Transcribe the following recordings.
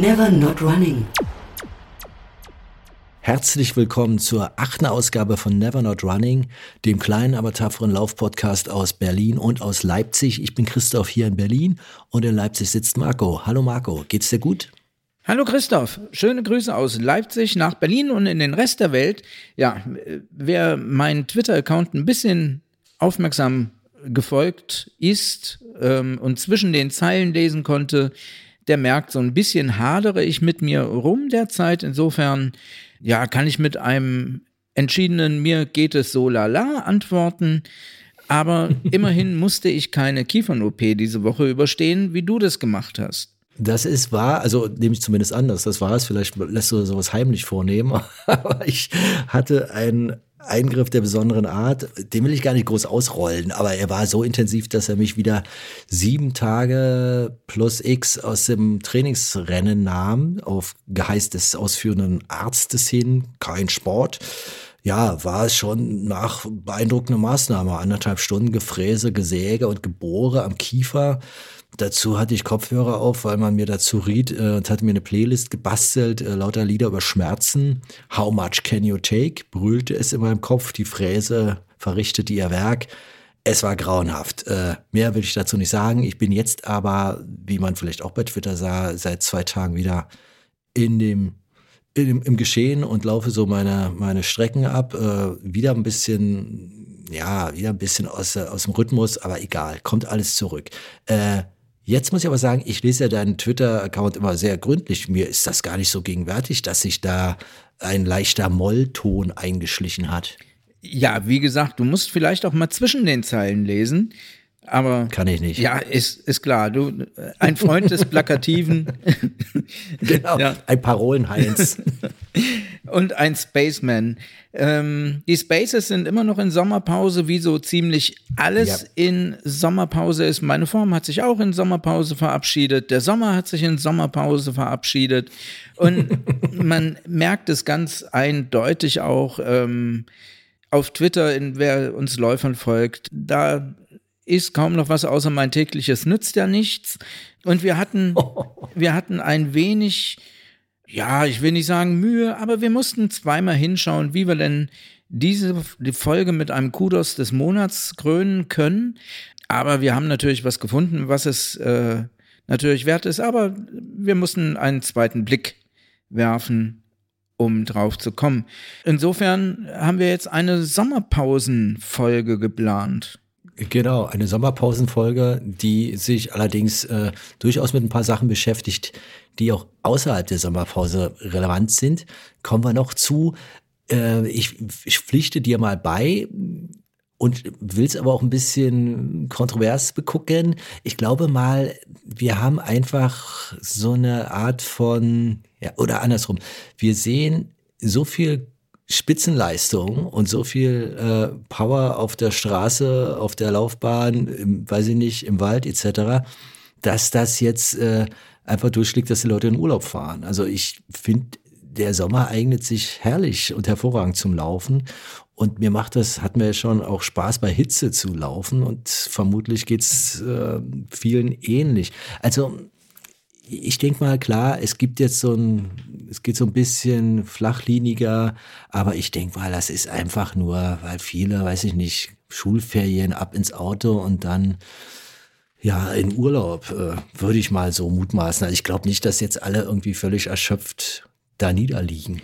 Never Not Running. Herzlich willkommen zur achten Ausgabe von Never Not Running, dem kleinen, aber tapferen Laufpodcast aus Berlin und aus Leipzig. Ich bin Christoph hier in Berlin und in Leipzig sitzt Marco. Hallo Marco, geht's dir gut? Hallo Christoph, schöne Grüße aus Leipzig nach Berlin und in den Rest der Welt. Ja, wer meinen Twitter-Account ein bisschen aufmerksam gefolgt ist ähm, und zwischen den Zeilen lesen konnte, der merkt, so ein bisschen hadere ich mit mir rum derzeit. Insofern, ja, kann ich mit einem entschiedenen mir geht es so lala antworten. Aber immerhin musste ich keine Kiefern-OP diese Woche überstehen, wie du das gemacht hast. Das ist wahr, also nehme ich zumindest anders. Das war es. Vielleicht lässt du sowas heimlich vornehmen. Aber ich hatte einen Eingriff der besonderen Art, den will ich gar nicht groß ausrollen, aber er war so intensiv, dass er mich wieder sieben Tage plus X aus dem Trainingsrennen nahm, auf Geheiß des ausführenden Arztes hin, kein Sport. Ja, war es schon nach beeindruckender Maßnahme. Anderthalb Stunden Gefräse, Gesäge und Gebohre am Kiefer Dazu hatte ich Kopfhörer auf, weil man mir dazu riet äh, und hatte mir eine Playlist gebastelt, äh, lauter Lieder über Schmerzen. How much can you take? brüllte es in meinem Kopf. Die Fräse verrichtete ihr Werk. Es war grauenhaft. Äh, mehr will ich dazu nicht sagen. Ich bin jetzt aber, wie man vielleicht auch bei Twitter sah, seit zwei Tagen wieder in dem im, im Geschehen und laufe so meine, meine Strecken ab. Äh, wieder ein bisschen, ja, wieder ein bisschen aus, aus dem Rhythmus, aber egal, kommt alles zurück. Äh, Jetzt muss ich aber sagen, ich lese ja deinen Twitter-Account immer sehr gründlich. Mir ist das gar nicht so gegenwärtig, dass sich da ein leichter Mollton eingeschlichen hat. Ja, wie gesagt, du musst vielleicht auch mal zwischen den Zeilen lesen. Aber kann ich nicht. Ja, ist, ist klar. Du, ein Freund des Plakativen. genau, ja. ein Parolenheinz. Und ein Spaceman. Ähm, die Spaces sind immer noch in Sommerpause, wie so ziemlich alles ja. in Sommerpause ist. Meine Form hat sich auch in Sommerpause verabschiedet. Der Sommer hat sich in Sommerpause verabschiedet. Und man merkt es ganz eindeutig auch. Ähm, auf Twitter, in, wer uns Läufern folgt, da ist kaum noch was außer mein tägliches nützt ja nichts. Und wir hatten, wir hatten ein wenig, ja, ich will nicht sagen Mühe, aber wir mussten zweimal hinschauen, wie wir denn diese die Folge mit einem Kudos des Monats krönen können. Aber wir haben natürlich was gefunden, was es äh, natürlich wert ist. Aber wir mussten einen zweiten Blick werfen, um drauf zu kommen. Insofern haben wir jetzt eine Sommerpausenfolge geplant. Genau, eine Sommerpausenfolge, die sich allerdings äh, durchaus mit ein paar Sachen beschäftigt, die auch außerhalb der Sommerpause relevant sind. Kommen wir noch zu. Äh, ich, ich pflichte dir mal bei und will es aber auch ein bisschen kontrovers begucken. Ich glaube mal, wir haben einfach so eine Art von, ja, oder andersrum. Wir sehen so viel Spitzenleistung und so viel äh, Power auf der Straße, auf der Laufbahn, im, weiß ich nicht, im Wald etc., dass das jetzt äh, einfach durchschlägt, dass die Leute in Urlaub fahren. Also ich finde, der Sommer eignet sich herrlich und hervorragend zum Laufen. Und mir macht das, hat mir schon auch Spaß bei Hitze zu laufen und vermutlich geht's äh, vielen ähnlich. Also ich denke mal, klar, es gibt jetzt so ein, es geht so ein bisschen flachliniger, aber ich denke mal, das ist einfach nur, weil viele, weiß ich nicht, Schulferien ab ins Auto und dann ja in Urlaub, äh, würde ich mal so mutmaßen. Also ich glaube nicht, dass jetzt alle irgendwie völlig erschöpft da niederliegen.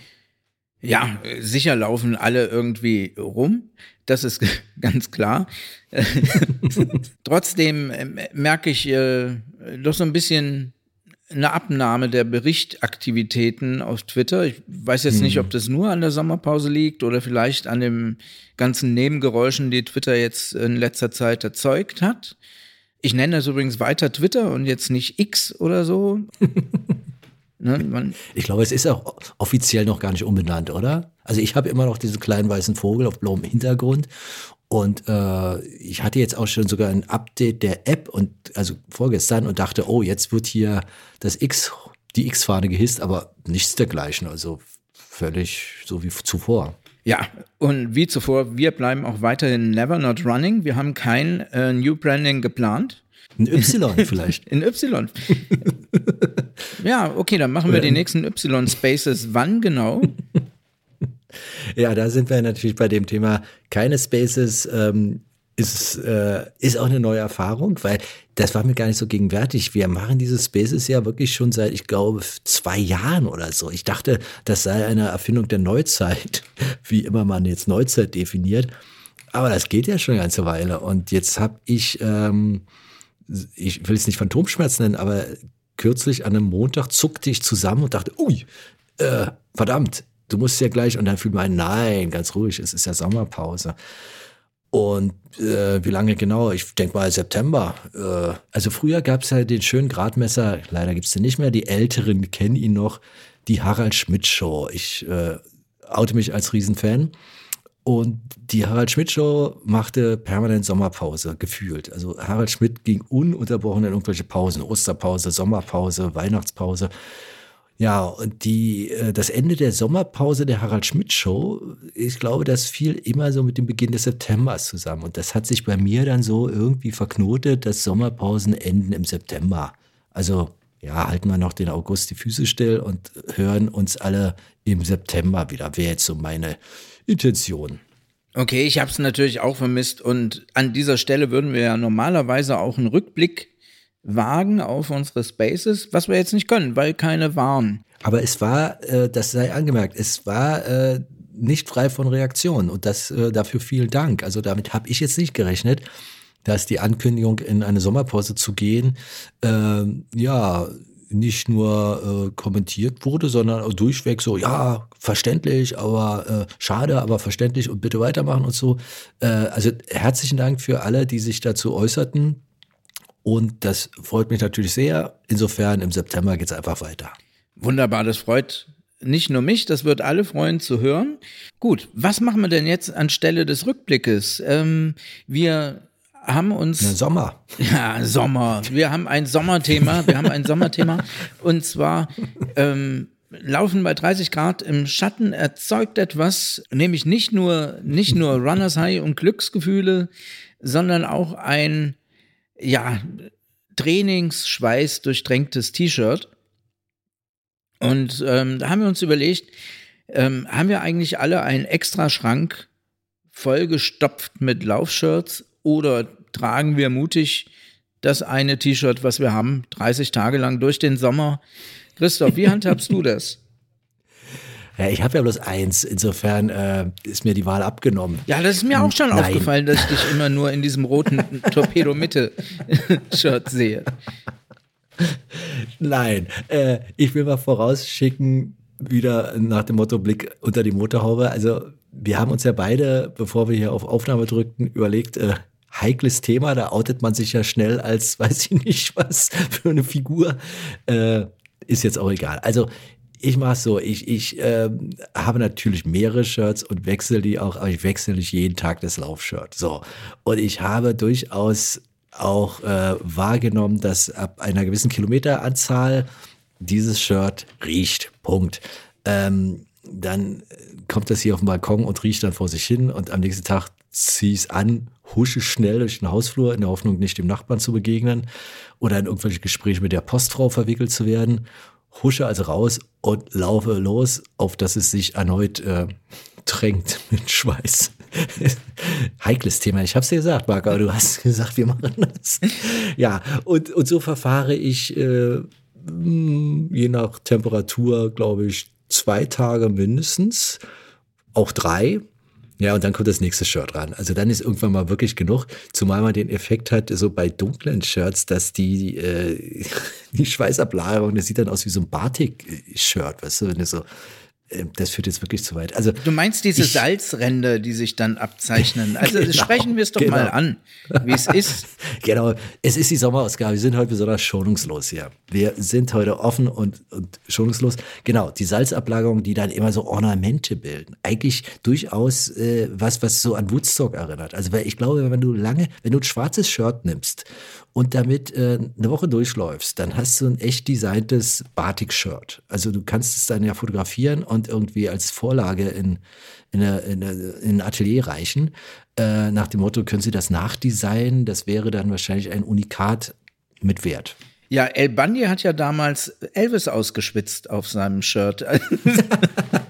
Ja, sicher laufen alle irgendwie rum. Das ist ganz klar. Trotzdem äh, merke ich äh, doch so ein bisschen eine Abnahme der Berichtaktivitäten auf Twitter. Ich weiß jetzt nicht, ob mhm. das nur an der Sommerpause liegt oder vielleicht an den ganzen Nebengeräuschen, die Twitter jetzt in letzter Zeit erzeugt hat. Ich nenne das übrigens weiter Twitter und jetzt nicht X oder so. ne, ich glaube, es ist auch offiziell noch gar nicht umbenannt, oder? Also ich habe immer noch diesen kleinen weißen Vogel auf blauem Hintergrund und äh, ich hatte jetzt auch schon sogar ein Update der App und also vorgestern und dachte, oh, jetzt wird hier das X, die X-Fahne gehisst, aber nichts dergleichen. Also völlig so wie zuvor. Ja, und wie zuvor, wir bleiben auch weiterhin never not running. Wir haben kein äh, New Branding geplant. Ein Y vielleicht. In Y. ja, okay, dann machen wir die nächsten Y-Spaces. Wann genau? Ja, da sind wir natürlich bei dem Thema keine Spaces. Ähm, ist, äh, ist auch eine neue Erfahrung, weil das war mir gar nicht so gegenwärtig. Wir machen diese Spaces ja wirklich schon seit, ich glaube, zwei Jahren oder so. Ich dachte, das sei eine Erfindung der Neuzeit, wie immer man jetzt Neuzeit definiert. Aber das geht ja schon eine ganze Weile. Und jetzt habe ich, ähm, ich will es nicht Phantomschmerz nennen, aber kürzlich an einem Montag zuckte ich zusammen und dachte, ui, äh, verdammt, du musst ja gleich, und dann fühlt man, nein, ganz ruhig, es ist ja Sommerpause. Und äh, wie lange genau? Ich denke mal September. Äh, also früher gab es ja den schönen Gradmesser, leider gibt es den nicht mehr, die Älteren kennen ihn noch, die Harald Schmidt Show. Ich äh, oute mich als Riesenfan. Und die Harald Schmidt Show machte permanent Sommerpause, gefühlt. Also Harald Schmidt ging ununterbrochen in irgendwelche Pausen, Osterpause, Sommerpause, Weihnachtspause. Ja, und die, äh, das Ende der Sommerpause der Harald Schmidt Show, ich glaube, das fiel immer so mit dem Beginn des Septembers zusammen. Und das hat sich bei mir dann so irgendwie verknotet, dass Sommerpausen enden im September. Also, ja, halten wir noch den August die Füße still und hören uns alle im September wieder. Wäre jetzt so meine Intention. Okay, ich habe es natürlich auch vermisst und an dieser Stelle würden wir ja normalerweise auch einen Rückblick wagen auf unsere Spaces, was wir jetzt nicht können, weil keine waren. Aber es war, äh, das sei angemerkt, es war äh, nicht frei von Reaktionen und das äh, dafür vielen Dank. Also damit habe ich jetzt nicht gerechnet, dass die Ankündigung in eine Sommerpause zu gehen, äh, ja, nicht nur äh, kommentiert wurde, sondern durchweg so, ja, verständlich, aber äh, schade, aber verständlich und bitte weitermachen und so. Äh, also herzlichen Dank für alle, die sich dazu äußerten. Und das freut mich natürlich sehr. Insofern im September geht es einfach weiter. Wunderbar, das freut nicht nur mich, das wird alle freuen zu hören. Gut, was machen wir denn jetzt anstelle des Rückblickes? Ähm, wir haben uns. Na, Sommer. Ja, Sommer. Wir haben ein Sommerthema. Wir haben ein Sommerthema. Und zwar ähm, Laufen bei 30 Grad im Schatten erzeugt etwas, nämlich nicht nur, nicht nur Runners High und Glücksgefühle, sondern auch ein ja, Trainingsschweiß durchtränktes T-Shirt. Und ähm, da haben wir uns überlegt, ähm, haben wir eigentlich alle einen extra Schrank vollgestopft mit Laufshirts oder tragen wir mutig das eine T-Shirt, was wir haben, 30 Tage lang durch den Sommer? Christoph, wie handhabst du das? Ja, ich habe ja bloß eins. Insofern äh, ist mir die Wahl abgenommen. Ja, das ist mir auch schon Nein. aufgefallen, dass ich dich immer nur in diesem roten Torpedo-Mitte-Shirt sehe. Nein, äh, ich will mal vorausschicken, wieder nach dem Motto Blick unter die Motorhaube. Also wir haben uns ja beide, bevor wir hier auf Aufnahme drückten, überlegt, äh, heikles Thema, da outet man sich ja schnell als, weiß ich nicht was, für eine Figur. Äh, ist jetzt auch egal. Also ich mache so, ich, ich äh, habe natürlich mehrere Shirts und wechsle die auch, aber ich wechsle nicht jeden Tag das Laufshirt. So. Und ich habe durchaus auch äh, wahrgenommen, dass ab einer gewissen Kilometeranzahl dieses Shirt riecht. Punkt. Ähm, dann kommt das hier auf den Balkon und riecht dann vor sich hin und am nächsten Tag ziehe ich es an, husche schnell durch den Hausflur in der Hoffnung, nicht dem Nachbarn zu begegnen oder in irgendwelche Gespräche mit der Postfrau verwickelt zu werden husche also raus und laufe los, auf dass es sich erneut äh, drängt mit Schweiß. Heikles Thema. Ich habe es dir gesagt, Marc, aber du hast gesagt, wir machen das. Ja, und, und so verfahre ich äh, je nach Temperatur, glaube ich, zwei Tage mindestens, auch drei. Ja, und dann kommt das nächste Shirt ran. Also dann ist irgendwann mal wirklich genug, zumal man den Effekt hat, so bei dunklen Shirts, dass die, äh, die Schweißablagerung, das sieht dann aus wie so ein Batik-Shirt, weißt du, wenn du so das führt jetzt wirklich zu weit. Also Du meinst diese ich- Salzränder, die sich dann abzeichnen. Also Genau, sprechen wir es doch genau. mal an, wie es ist. Genau, es ist die Sommerausgabe. Wir sind heute besonders schonungslos hier. Wir sind heute offen und, und schonungslos. Genau, die Salzablagerungen, die dann immer so Ornamente bilden. Eigentlich durchaus äh, was, was so an Woodstock erinnert. Also weil ich glaube, wenn du lange, wenn du ein schwarzes Shirt nimmst und damit äh, eine Woche durchläufst, dann hast du ein echt designtes Batik-Shirt. Also du kannst es dann ja fotografieren und irgendwie als Vorlage in, in, eine, in, eine, in ein Atelier reichen. Äh, nach dem Motto, können Sie das nachdesignen? Das wäre dann wahrscheinlich ein Unikat mit Wert. Ja, El Bundy hat ja damals Elvis ausgeschwitzt auf seinem Shirt.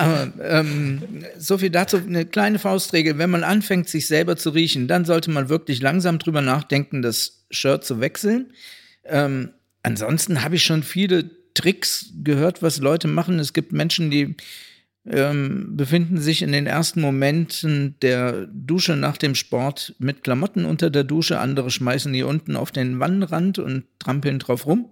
Aber ähm, so viel dazu, eine kleine Faustregel. Wenn man anfängt, sich selber zu riechen, dann sollte man wirklich langsam drüber nachdenken, das Shirt zu wechseln. Ähm, ansonsten habe ich schon viele Tricks gehört, was Leute machen. Es gibt Menschen, die ähm, befinden sich in den ersten Momenten der Dusche nach dem Sport mit Klamotten unter der Dusche. Andere schmeißen die unten auf den Wannenrand und trampeln drauf rum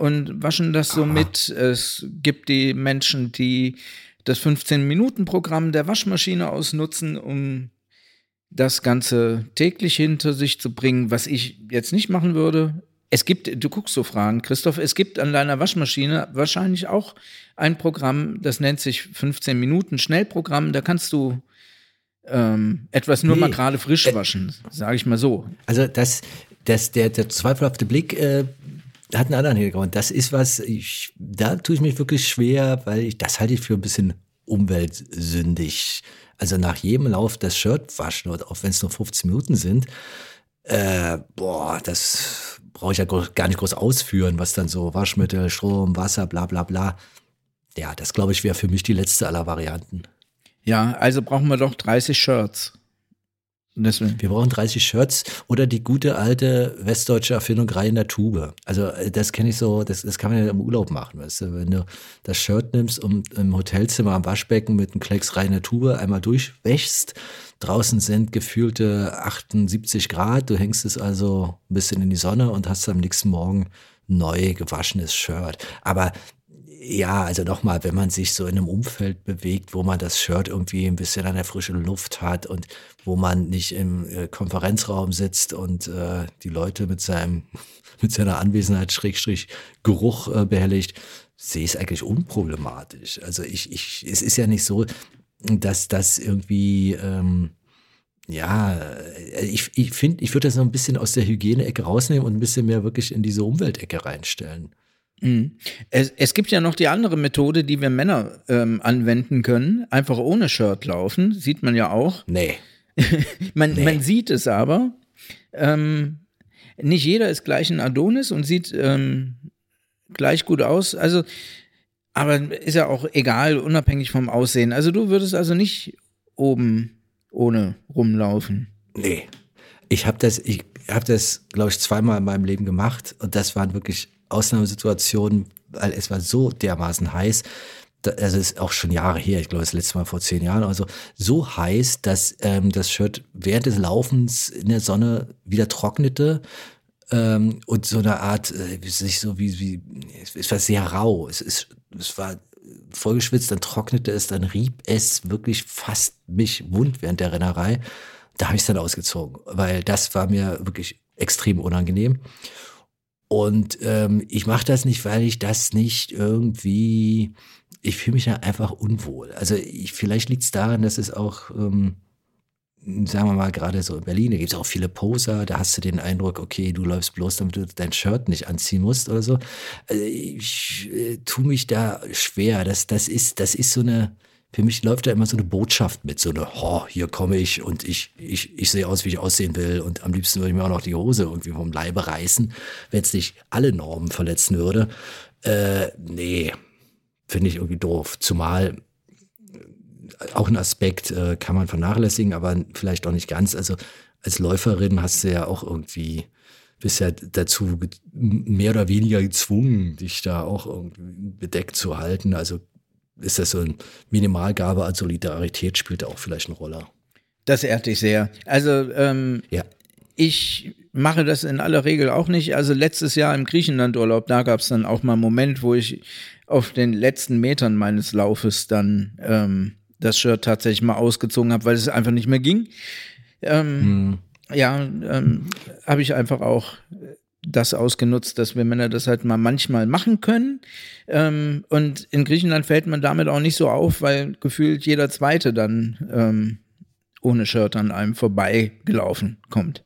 und waschen das so mit. Es gibt die Menschen, die das 15-Minuten-Programm der Waschmaschine ausnutzen, um das Ganze täglich hinter sich zu bringen, was ich jetzt nicht machen würde. Es gibt, du guckst so Fragen, Christoph, es gibt an deiner Waschmaschine wahrscheinlich auch ein Programm, das nennt sich 15 Minuten Schnellprogramm. Da kannst du ähm, etwas nur Nee. mal gerade frisch waschen, sage ich mal so. Also das, das, der, der zweifelhafte Blick äh, hat einen anderen Hintergrund. Das ist was, ich, da tue ich mich wirklich schwer, weil ich, das halte ich für ein bisschen umweltsündig. Also nach jedem Lauf das Shirt waschen, auch wenn es nur 15 Minuten sind, äh, boah, das brauche ich ja gar nicht groß ausführen, was dann so Waschmittel, Strom, Wasser, bla bla bla. Ja, das glaube ich wäre für mich die letzte aller Varianten. Ja, also brauchen wir doch 30 Shirts. Deswegen. Wir brauchen 30 Shirts oder die gute alte westdeutsche Erfindung Reihe in der Tube. Also äh, das kenne ich so, das, das kann man ja im Urlaub machen, weißt du, wenn du das Shirt nimmst und im Hotelzimmer am Waschbecken mit einem Klecks Reihe in der Tube einmal durchwäschst. Draußen sind gefühlte 78 Grad, du hängst es also ein bisschen in die Sonne und hast am nächsten Morgen neu gewaschenes Shirt. Aber ja, also nochmal, wenn man sich so in einem Umfeld bewegt, wo man das Shirt irgendwie ein bisschen an der frischen Luft hat und wo man nicht im äh, Konferenzraum sitzt und äh, die Leute mit seinem mit seiner Anwesenheit Schrägstrich Geruch äh, behelligt, sehe ich es eigentlich unproblematisch. Also ich, ich, es ist ja nicht so, dass das irgendwie ähm, ja, äh, ich, ich finde, ich würde das noch ein bisschen aus der Hygieneecke rausnehmen und ein bisschen mehr wirklich in diese Umweltecke reinstellen. Mhm. Es, es gibt ja noch die andere Methode, die wir Männer ähm, anwenden können. Einfach ohne Shirt laufen, sieht man ja auch. Nee. Man, Nee. man sieht es aber. Ähm, nicht jeder ist gleich ein Adonis und sieht ähm, gleich gut aus. Also, aber ist ja auch egal, unabhängig vom Aussehen. Also du würdest also nicht oben ohne rumlaufen. Nee. Ich habe das, ich habe das, glaube ich, zweimal in meinem Leben gemacht und das waren wirklich Ausnahmesituationen, weil es war so dermaßen heiß. Also es ist auch schon Jahre her, ich glaube das letzte Mal vor zehn Jahren, also so heiß, dass ähm, das Shirt während des Laufens in der Sonne wieder trocknete ähm, und so eine Art, äh, sich so wie, wie, es war sehr rau, es ist, es war vollgeschwitzt, dann trocknete es, dann rieb es wirklich fast mich wund während der Rennerei. Da habe ich es dann ausgezogen, weil das war mir wirklich extrem unangenehm. Und ähm, ich mache das nicht, weil ich das nicht irgendwie, ich fühle mich da einfach unwohl. Also ich, vielleicht liegt es daran, dass es auch, ähm, sagen wir mal, gerade so in Berlin, da gibt es auch viele Poser, da hast du den Eindruck, okay, du läufst bloß, damit du dein Shirt nicht anziehen musst oder so. Also ich äh, tue mich da schwer. Das, das, ist, das ist so eine, für mich läuft da immer so eine Botschaft mit, so eine, oh, hier komme ich und ich, ich, ich sehe aus, wie ich aussehen will und am liebsten würde ich mir auch noch die Hose irgendwie vom Leibe reißen, wenn es nicht alle Normen verletzen würde. Äh, nee, finde ich irgendwie doof. Zumal äh, auch ein Aspekt äh, kann man vernachlässigen, aber vielleicht auch nicht ganz. Also als Läuferin hast du ja auch irgendwie, bist ja dazu mehr oder weniger gezwungen, dich da auch irgendwie bedeckt zu halten. Also ist das so eine Minimalgabe an Solidarität spielt da auch vielleicht eine Rolle. Das ehrt dich sehr. Also ähm, Ja. ich mache das in aller Regel auch nicht. Also letztes Jahr im Griechenlandurlaub, da gab es dann auch mal einen Moment, wo ich auf den letzten Metern meines Laufes dann ähm, das Shirt tatsächlich mal ausgezogen habe, weil es einfach nicht mehr ging. Ähm, Ja, ähm, habe ich einfach auch das ausgenutzt, dass wir Männer das halt mal manchmal machen können. Ähm, und in Griechenland fällt man damit auch nicht so auf, weil gefühlt jeder Zweite dann ähm, ohne Shirt an einem vorbeigelaufen kommt.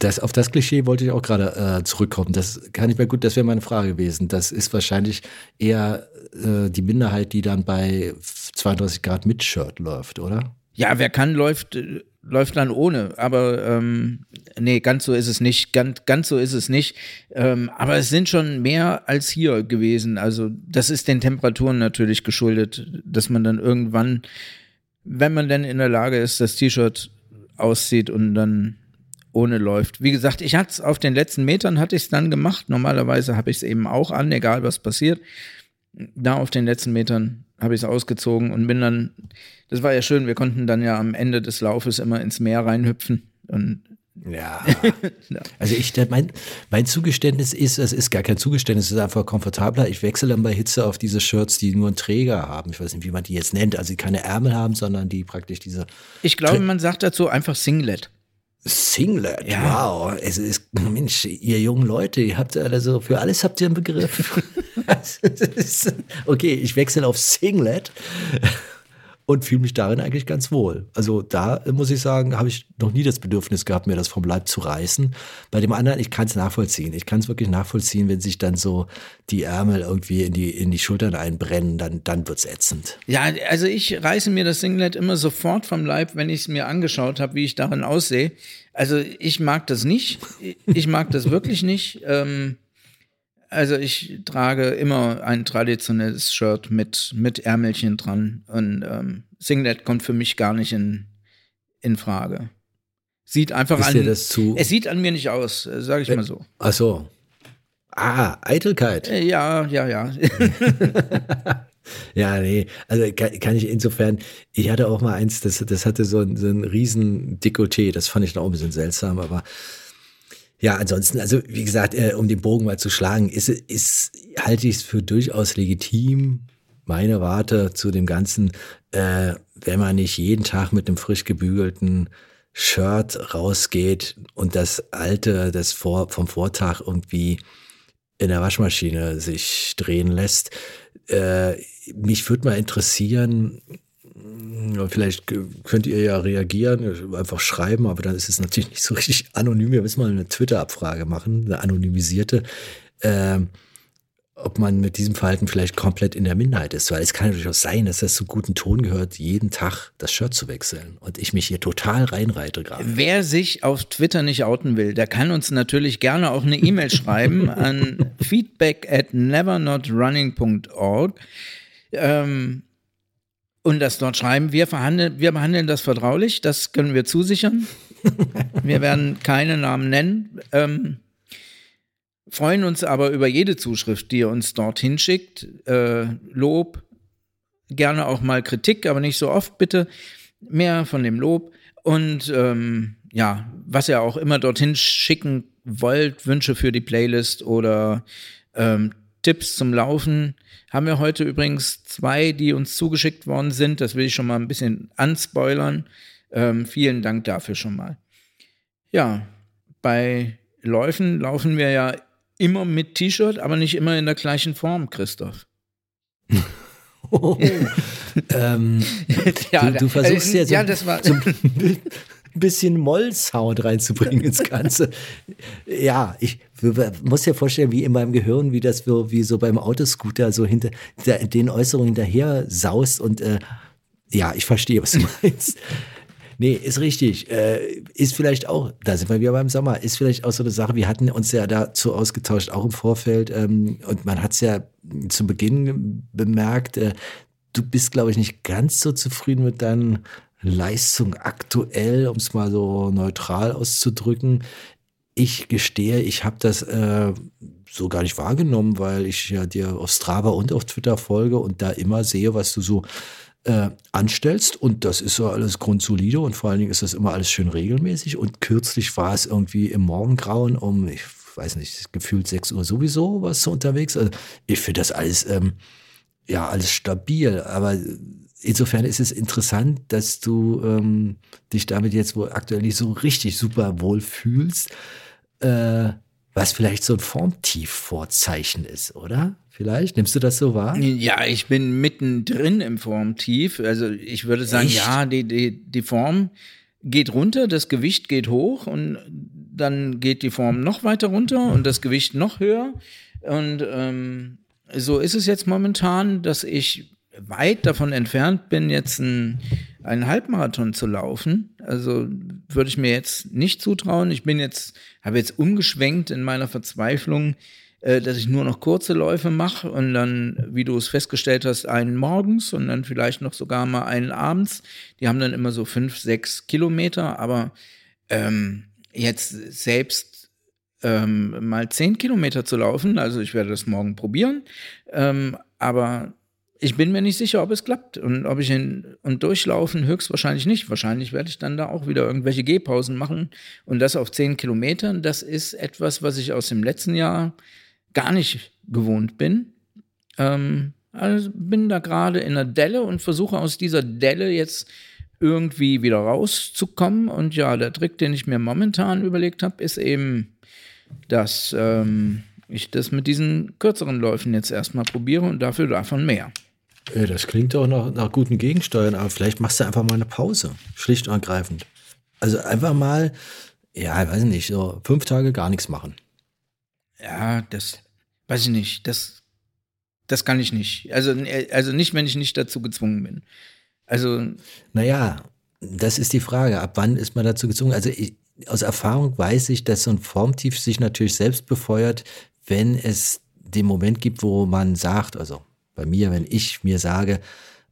Das, auf das Klischee wollte ich auch gerade äh, zurückkommen. Das kann ich mir gut, das wäre meine Frage gewesen. Das ist wahrscheinlich eher äh, die Minderheit, die dann bei 32 Grad mit Shirt läuft, oder? Ja, wer kann, läuft, äh, läuft dann ohne. Aber ähm, nee, ganz so ist es nicht. Ganz, ganz so ist es nicht. Ähm, aber es sind schon mehr als hier gewesen. Also das ist den Temperaturen natürlich geschuldet, dass man dann irgendwann, wenn man denn in der Lage ist, das T-Shirt auszieht und dann ohne läuft. Wie gesagt, ich hatte es auf den letzten Metern hatte ich es dann gemacht. Normalerweise habe ich es eben auch an, egal was passiert. Da auf den letzten Metern habe ich es ausgezogen und bin dann, das war ja schön, wir konnten dann ja am Ende des Laufes immer ins Meer reinhüpfen und Ja. Also ich, mein, mein Zugeständnis ist, es ist gar kein Zugeständnis, es ist einfach komfortabler. Ich wechsle dann bei Hitze auf diese Shirts, die nur einen Träger haben. Ich weiß nicht, wie man die jetzt nennt. Also die keine Ärmel haben, sondern die praktisch diese ich glaube, man sagt dazu einfach Singlet. Singlet. Ja. Wow. Es ist, Mensch, ihr jungen Leute, ihr habt also für alles habt ihr einen Begriff. Okay, ich wechsle auf Singlet und fühle mich darin eigentlich ganz wohl. Also da äh, muss ich sagen, habe ich noch nie das Bedürfnis gehabt, mir das vom Leib zu reißen. Bei dem anderen, ich kann es nachvollziehen. Ich kann es wirklich nachvollziehen, wenn sich dann so die Ärmel irgendwie in die, in die Schultern einbrennen, dann, dann wird's ätzend. Ja, also ich reiße mir das Singlet immer sofort vom Leib, wenn ich es mir angeschaut habe, wie ich darin aussehe. Also ich mag das nicht. Ich mag das wirklich nicht. Ähm, also ich trage immer ein traditionelles Shirt mit, mit Ärmelchen dran. Und ähm, Singlet kommt für mich gar nicht in, in Frage. Sieht einfach Ist an. das zu- es sieht an mir nicht aus, sage ich mal so. Ach so. Ah, Eitelkeit. Äh, Ja, ja, ja. Ja, nee, also kann, kann ich insofern, ich hatte auch mal eins, das, das hatte so ein, so ein riesen Dekolleté, das fand ich noch ein bisschen seltsam, aber ja, ansonsten, also wie gesagt, äh, um den Bogen mal zu schlagen, ist, ist halte ich es für durchaus legitim, meine Warte zu dem Ganzen, äh, wenn man nicht jeden Tag mit einem frisch gebügelten Shirt rausgeht und das alte, das vor, vom Vortag irgendwie in der Waschmaschine sich drehen lässt. Äh, mich würde mal interessieren, vielleicht könnt ihr ja reagieren, einfach schreiben, aber dann ist es natürlich nicht so richtig anonym. Wir müssen mal eine Twitter-Abfrage machen, eine anonymisierte, ähm, ob man mit diesem Verhalten vielleicht komplett in der Minderheit ist. Weil es kann natürlich auch sein, dass das zu guten Ton gehört, jeden Tag das Shirt zu wechseln und ich mich hier total reinreite gerade. Wer sich auf Twitter nicht outen will, der kann uns natürlich gerne auch eine E-Mail schreiben an feedback at nevernotrunning.org ähm, und das dort schreiben. Wir, verhandeln, wir behandeln das vertraulich, das können wir zusichern. wir werden keine Namen nennen. Ähm, freuen uns aber über jede Zuschrift, die ihr uns dorthin schickt. Äh, Lob, gerne auch mal Kritik, aber nicht so oft, bitte. Mehr von dem Lob. Und ähm, ja, was ihr auch immer dorthin schicken wollt, Wünsche für die Playlist oder ähm, Tipps zum Laufen. Haben wir heute übrigens zwei, die uns zugeschickt worden sind. Das will ich schon mal ein bisschen anspoilern. Ähm, vielen Dank dafür schon mal. Ja, bei Läufen laufen wir ja immer mit T-Shirt, aber nicht immer in der gleichen Form, Christoph. ähm, Ja, du, du versuchst äh, ja so, ja, das war- so ein bisschen Moll-Sound reinzubringen ins Ganze. Ja, ich muss dir vorstellen, wie in meinem Gehirn, wie das so, wie so beim Autoscooter so hinter den Äußerungen hinterher saust und äh, ja, ich verstehe, was du meinst. Nee, ist richtig. Äh, ist vielleicht auch, da sind wir wieder beim Sommer, ist vielleicht auch so eine Sache, wir hatten uns ja dazu ausgetauscht, auch im Vorfeld, ähm, und man hat es ja zu Beginn bemerkt, äh, du bist, glaube ich, nicht ganz so zufrieden mit deinen Leistungen aktuell, um es mal so neutral auszudrücken. Ich gestehe, ich habe das äh, so gar nicht wahrgenommen, weil ich ja dir auf Strava und auf Twitter folge und da immer sehe, was du so äh, anstellst und das ist so alles grundsolide und vor allen Dingen ist das immer alles schön regelmäßig und kürzlich war es irgendwie im Morgengrauen um, ich weiß nicht, gefühlt 6 Uhr sowieso warst du unterwegs. Also ich finde das alles ähm, ja alles stabil. Aber insofern ist es interessant, dass du ähm, dich damit jetzt wohl aktuell nicht so richtig super wohl fühlst, äh, was vielleicht so ein Formtief-Vorzeichen ist, oder? Vielleicht nimmst du das so wahr? Ja, ich bin mittendrin im Formtief. Also ich würde sagen, Echt? ja, die, die, die Form geht runter, das Gewicht geht hoch und dann geht die Form noch weiter runter und das Gewicht noch höher. Und ähm, so ist es jetzt momentan, dass ich weit davon entfernt bin, jetzt ein, einen Halbmarathon zu laufen. Also würde ich mir jetzt nicht zutrauen. Ich bin jetzt, habe jetzt umgeschwenkt in meiner Verzweiflung, äh, dass ich nur noch kurze Läufe mache und dann, wie du es festgestellt hast, einen morgens und dann vielleicht noch sogar mal einen abends. Die haben dann immer so fünf, sechs Kilometer, aber ähm, jetzt selbst ähm, mal zehn Kilometer zu laufen, also ich werde das morgen probieren, ähm, aber ich bin mir nicht sicher, ob es klappt und ob ich in und durchlaufen höchstwahrscheinlich nicht. Wahrscheinlich werde ich dann da auch wieder irgendwelche Gehpausen machen und das auf zehn Kilometern. Das ist etwas, was ich aus dem letzten Jahr gar nicht gewohnt bin. Ähm, also bin da gerade in einer Delle und versuche aus dieser Delle jetzt irgendwie wieder rauszukommen. Und ja, der Trick, den ich mir momentan überlegt habe, ist eben, dass ähm, ich das mit diesen kürzeren Läufen jetzt erstmal probiere und dafür davon mehr. Ja, das klingt doch nach, nach guten Gegensteuern, aber vielleicht machst du einfach mal eine Pause. Schlicht und ergreifend. Also einfach mal, ja, ich weiß nicht, so fünf Tage gar nichts machen. Ja, das weiß ich nicht. Das, das kann ich nicht. Also, äh, also nicht, wenn ich nicht dazu gezwungen bin. Also, Naja, das ist die Frage. Ab wann ist man dazu gezwungen? Also ich, aus Erfahrung weiß ich, dass so ein Formtief sich natürlich selbst befeuert, wenn es den Moment gibt, wo man sagt, also bei mir, wenn ich mir sage,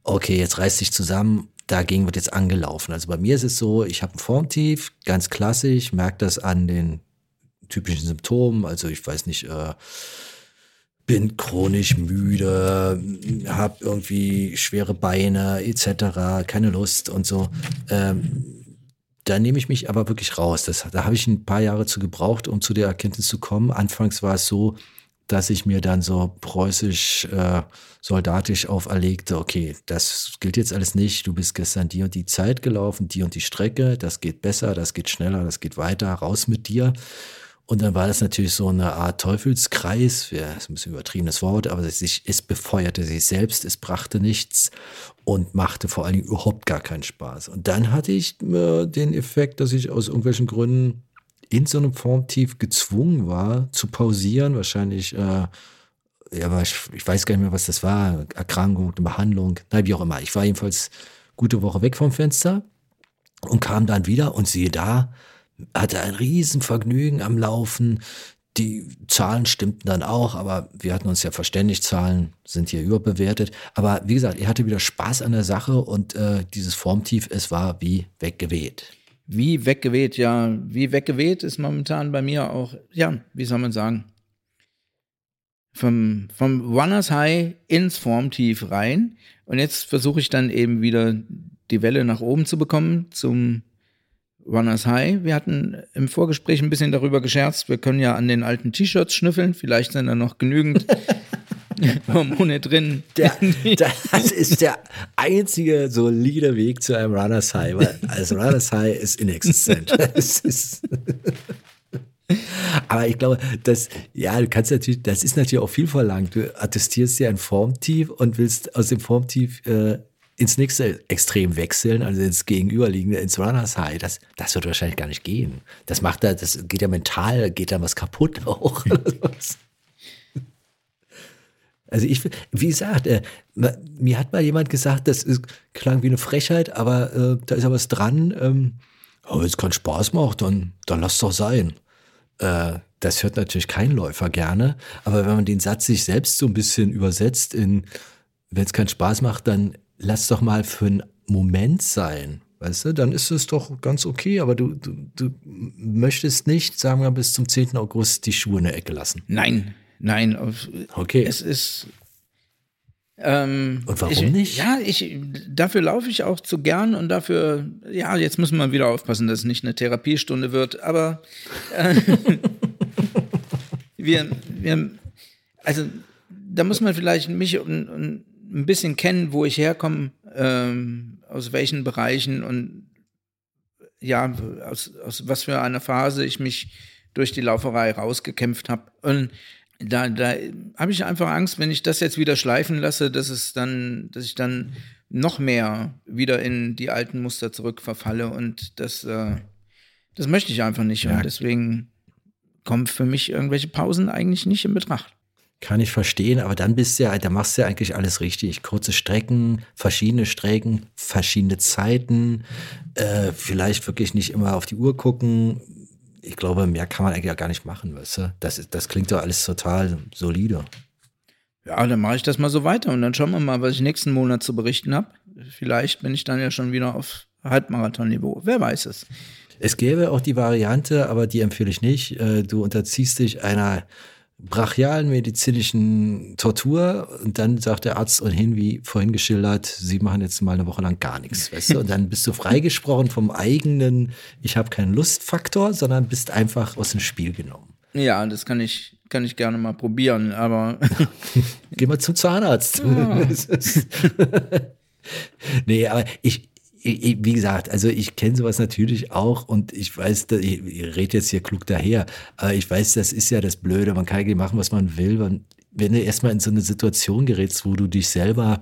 okay, jetzt reiß dich zusammen, dagegen wird jetzt angelaufen. Also bei mir ist es so, ich habe ein Formtief, ganz klassisch, merke das an den typischen Symptomen, also ich weiß nicht, äh, bin chronisch müde, habe irgendwie schwere Beine etc., keine Lust und so. Ähm, da nehme ich mich aber wirklich raus. Das, da habe ich ein paar Jahre zu gebraucht, um zu der Erkenntnis zu kommen. Anfangs war es so, dass ich mir dann so preußisch, äh, soldatisch auferlegte, okay, das gilt jetzt alles nicht, du bist gestern die und die Zeit gelaufen, die und die Strecke, das geht besser, das geht schneller, das geht weiter, raus mit dir. Und dann war das natürlich so eine Art Teufelskreis, ja, ist ein bisschen übertriebenes Wort, aber es, sich, es befeuerte sich selbst, es brachte nichts und machte vor allen Dingen überhaupt gar keinen Spaß. Und dann hatte ich äh, den Effekt, dass ich aus irgendwelchen Gründen in so einem Formtief gezwungen war, zu pausieren, wahrscheinlich, äh, ja, ich, ich weiß gar nicht mehr, was das war, Erkrankung, Behandlung, nein, wie auch immer. Ich war jedenfalls gute Woche weg vom Fenster und kam dann wieder und siehe da, hatte ein Riesenvergnügen am Laufen. Die Zahlen stimmten dann auch, aber wir hatten uns ja verständigt, Zahlen sind hier überbewertet. Aber wie gesagt, ich hatte wieder Spaß an der Sache und äh, dieses Formtief, es war wie weggeweht. Wie weggeweht, ja, wie weggeweht ist momentan bei mir auch, ja, wie soll man sagen, vom, vom Runners High ins Formtief rein. Und jetzt versuche ich dann eben wieder die Welle nach oben zu bekommen zum Runners High. Wir hatten im Vorgespräch ein bisschen darüber gescherzt, wir können ja an den alten T-Shirts schnüffeln, vielleicht sind da noch genügend Hormone drin. Der, das ist der einzige solide Weg zu einem Runners High, weil also Runners High ist inexistent. Ist Aber ich glaube, das, ja, du kannst natürlich, das ist natürlich auch viel verlangt. Du attestierst dir ein Formtief und willst aus dem Formtief äh, ins nächste Extrem wechseln, also ins Gegenüberliegende, ins Runners High. Das, das wird wahrscheinlich gar nicht gehen. Das macht da, das geht ja mental, geht da was kaputt auch. Also ich, wie gesagt, äh, mir hat mal jemand gesagt, das ist, klang wie eine Frechheit, aber äh, da ist ja was dran. Ähm, oh, wenn es keinen Spaß macht, dann, dann lass doch sein. Äh, das hört natürlich kein Läufer gerne, aber wenn man den Satz sich selbst so ein bisschen übersetzt in, wenn es keinen Spaß macht, dann lass doch mal für einen Moment sein. Weißt du, dann ist es doch ganz okay, aber du, du, du möchtest nicht, sagen wir, bis zum 10. August die Schuhe in der Ecke lassen. Nein, nein. Okay. Es ist. Ähm, Und warum ich, nicht? Ja, ich, dafür laufe ich auch zu gern und dafür, ja, jetzt müssen wir wieder aufpassen, dass es nicht eine Therapiestunde wird, aber äh, wir, wir, also da muss man vielleicht mich und, und ein bisschen kennen, wo ich herkomme, ähm, aus welchen Bereichen und ja, aus, aus was für einer Phase ich mich durch die Lauferei rausgekämpft habe. Und da, da habe ich einfach Angst, wenn ich das jetzt wieder schleifen lasse, dass es dann, dass ich dann noch mehr wieder in die alten Muster zurückverfalle und das, äh, das möchte ich einfach nicht. Ja. Und deswegen kommen für mich irgendwelche Pausen eigentlich nicht in Betracht. Kann ich verstehen, aber dann bist du ja, da machst du ja eigentlich alles richtig. Kurze Strecken, verschiedene Strecken, verschiedene Zeiten, äh, vielleicht wirklich nicht immer auf die Uhr gucken. Ich glaube, mehr kann man eigentlich ja gar nicht machen, weißt du? Das, das klingt doch alles total solide. Ja, dann mache ich das mal so weiter und dann schauen wir mal, was ich nächsten Monat zu berichten habe. Vielleicht bin ich dann ja schon wieder auf Halbmarathon-Niveau. Wer weiß es. Es gäbe auch die Variante, aber die empfehle ich nicht. Äh, du unterziehst dich einer brachialen medizinischen Tortur und dann sagt der Arzt ohnehin, wie vorhin geschildert, sie machen jetzt mal eine Woche lang gar nichts, weißt du? Und dann bist du freigesprochen vom eigenen, ich habe keinen Lustfaktor, sondern bist einfach aus dem Spiel genommen. Ja, das kann ich, kann ich gerne mal probieren, aber. Geh mal zum Zahnarzt. Ja. nee, aber ich, wie gesagt, also ich kenne sowas natürlich auch und ich weiß, ich, ich rede jetzt hier klug daher, aber ich weiß, das ist ja das Blöde, man kann eigentlich machen, was man will. Man, wenn du erstmal in so eine Situation gerätst, wo du dich selber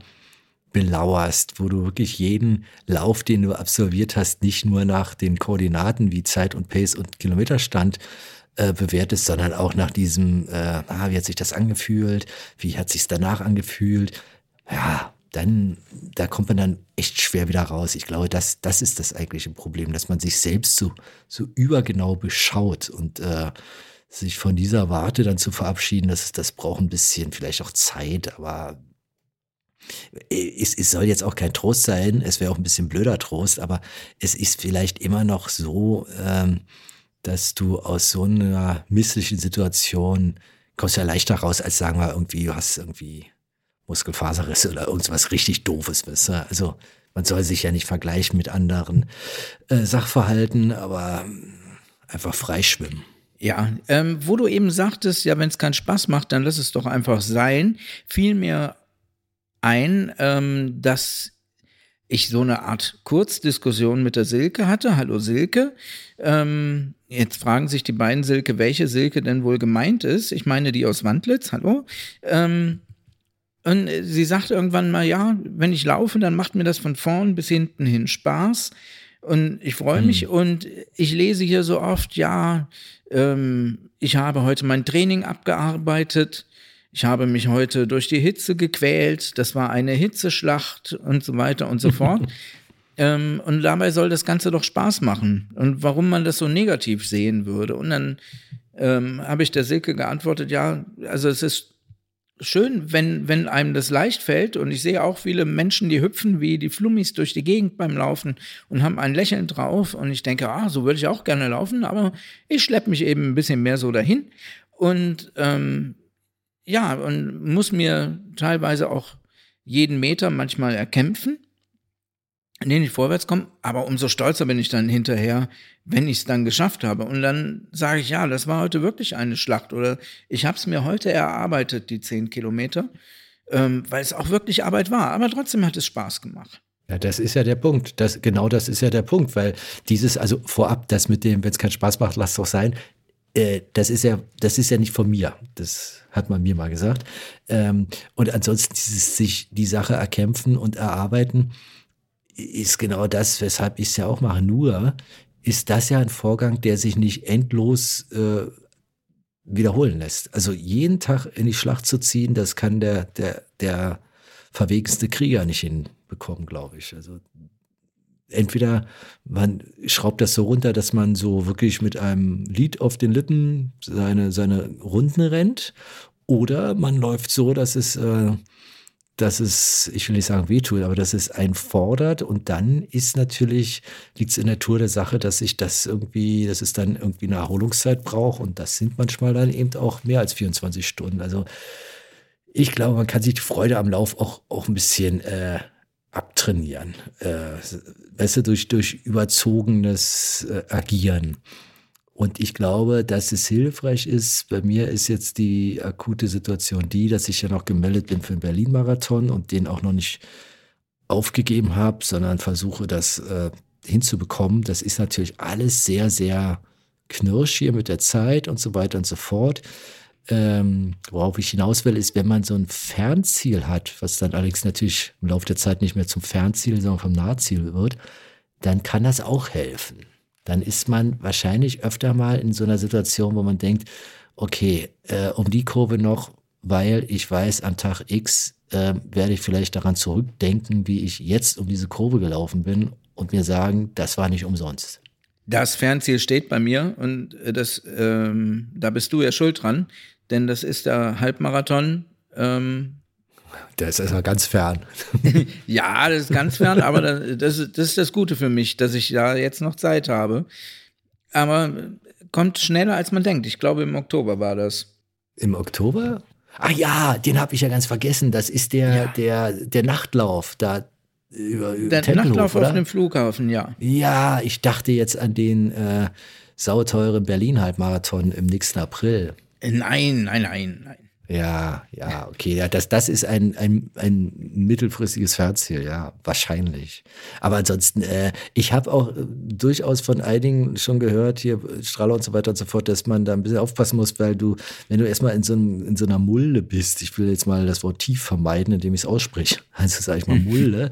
belauerst, wo du wirklich jeden Lauf, den du absolviert hast, nicht nur nach den Koordinaten wie Zeit und Pace und Kilometerstand äh, bewertest, sondern auch nach diesem, äh, ah, wie hat sich das angefühlt, wie hat sich danach angefühlt. Ja, dann, da kommt man dann echt schwer wieder raus. Ich glaube, das, das ist das eigentliche Problem, dass man sich selbst so, so übergenau beschaut und äh, sich von dieser Warte dann zu verabschieden, das, das braucht ein bisschen vielleicht auch Zeit, aber es, es soll jetzt auch kein Trost sein, es wäre auch ein bisschen blöder Trost, aber es ist vielleicht immer noch so, ähm, dass du aus so einer misslichen Situation kommst ja leichter raus, als sagen wir irgendwie, du hast irgendwie Muskelfaserrisse oder irgendwas richtig Doofes. Weißt du? Also man soll sich ja nicht vergleichen mit anderen äh, Sachverhalten, aber ähm, einfach freischwimmen. Ja, ähm, wo du eben sagtest, ja, wenn es keinen Spaß macht, dann lass es doch einfach sein, fiel mir ein, ähm, dass ich so eine Art Kurzdiskussion mit der Silke hatte. Hallo Silke. Ähm, jetzt fragen sich die beiden Silke, welche Silke denn wohl gemeint ist. Ich meine die aus Wandlitz. Hallo. Ähm, und sie sagt irgendwann mal, ja, wenn ich laufe, dann macht mir das von vorn bis hinten hin Spaß. Und ich freue mich mhm. und ich lese hier so oft, ja, ähm, ich habe heute mein Training abgearbeitet. Ich habe mich heute durch die Hitze gequält. Das war eine Hitzeschlacht und so weiter und so fort. ähm, und dabei soll das Ganze doch Spaß machen. Und warum man das so negativ sehen würde. Und dann ähm, habe ich der Silke geantwortet, ja, also es ist schön, wenn, wenn einem das leicht fällt. Und ich sehe auch viele Menschen, die hüpfen wie die Flummis durch die Gegend beim Laufen und haben ein Lächeln drauf. Und ich denke, ah, so würde ich auch gerne laufen, aber ich schleppe mich eben ein bisschen mehr so dahin. Und ähm, ja, und muss mir teilweise auch jeden Meter manchmal erkämpfen in denen ich vorwärts komme, aber umso stolzer bin ich dann hinterher, wenn ich es dann geschafft habe. Und dann sage ich, ja, das war heute wirklich eine Schlacht oder ich habe es mir heute erarbeitet, die zehn Kilometer, ähm, weil es auch wirklich Arbeit war. Aber trotzdem hat es Spaß gemacht. Ja, das ist ja der Punkt. Das, genau das ist ja der Punkt, weil dieses, also vorab, das mit dem, wenn es keinen Spaß macht, lass doch sein, äh, das ist ja, das ist ja nicht von mir. Das hat man mir mal gesagt. Ähm, und ansonsten dieses sich die Sache erkämpfen und erarbeiten, ist genau das, weshalb ich es ja auch mache. Nur ist das ja ein Vorgang, der sich nicht endlos äh, wiederholen lässt. Also jeden Tag in die Schlacht zu ziehen, das kann der, der, der verwegenste Krieger nicht hinbekommen, glaube ich. Also entweder man schraubt das so runter, dass man so wirklich mit einem Lied auf den Lippen seine, seine Runden rennt, oder man läuft so, dass es äh, dass es, ich will nicht sagen wehtut, aber dass es einen fordert und dann ist natürlich, liegt es in der Natur der Sache, dass sich das irgendwie, dass es dann irgendwie eine Erholungszeit braucht und das sind manchmal dann eben auch mehr als 24 Stunden. Also ich glaube, man kann sich die Freude am Lauf auch, auch ein bisschen äh, abtrainieren. Äh, weißt du, durch, durch überzogenes äh, Agieren. Und ich glaube, dass es hilfreich ist. Bei mir ist jetzt die akute Situation die, dass ich ja noch gemeldet bin für den Berlin-Marathon und den auch noch nicht aufgegeben habe, sondern versuche, das äh, hinzubekommen. Das ist natürlich alles sehr, sehr knirsch hier mit der Zeit und so weiter und so fort. Ähm, worauf ich hinaus will, ist, wenn man so ein Fernziel hat, was dann allerdings natürlich im Laufe der Zeit nicht mehr zum Fernziel, sondern vom Nahziel wird, dann kann das auch helfen. Dann ist man wahrscheinlich öfter mal in so einer Situation, wo man denkt, okay, äh, um die Kurve noch, weil ich weiß, am Tag X äh, werde ich vielleicht daran zurückdenken, wie ich jetzt um diese Kurve gelaufen bin und mir sagen, das war nicht umsonst. Das Fernziel steht bei mir und äh, das, ähm, da bist du ja schuld dran, denn das ist der Halbmarathon. Ähm, der ist erstmal ganz fern. ja, das ist ganz fern, aber das, das, ist das Gute für mich, dass ich da jetzt noch Zeit habe. Aber kommt schneller, als man denkt. Ich glaube, im Oktober war das. Im Oktober? Ah ja, den habe ich ja ganz vergessen. Das ist der, ja. der, der Nachtlauf da über, über Der Nachtlauf oder? auf dem Flughafen, ja. Ja, ich dachte jetzt an den äh, sauteuren Berlin-Halbmarathon im nächsten April. Nein, nein, nein, nein. Ja, ja, okay. Ja, das, das ist ein, ein, ein mittelfristiges Fernziel, ja, wahrscheinlich. Aber ansonsten, äh, ich habe auch äh, durchaus von einigen schon gehört, hier Strahler und so weiter und so fort, dass man da ein bisschen aufpassen muss, weil du, wenn du erstmal in so, einem, in so einer Mulde bist, ich will jetzt mal das Wort tief vermeiden, indem ich es ausspreche, also sage ich mal Mulde,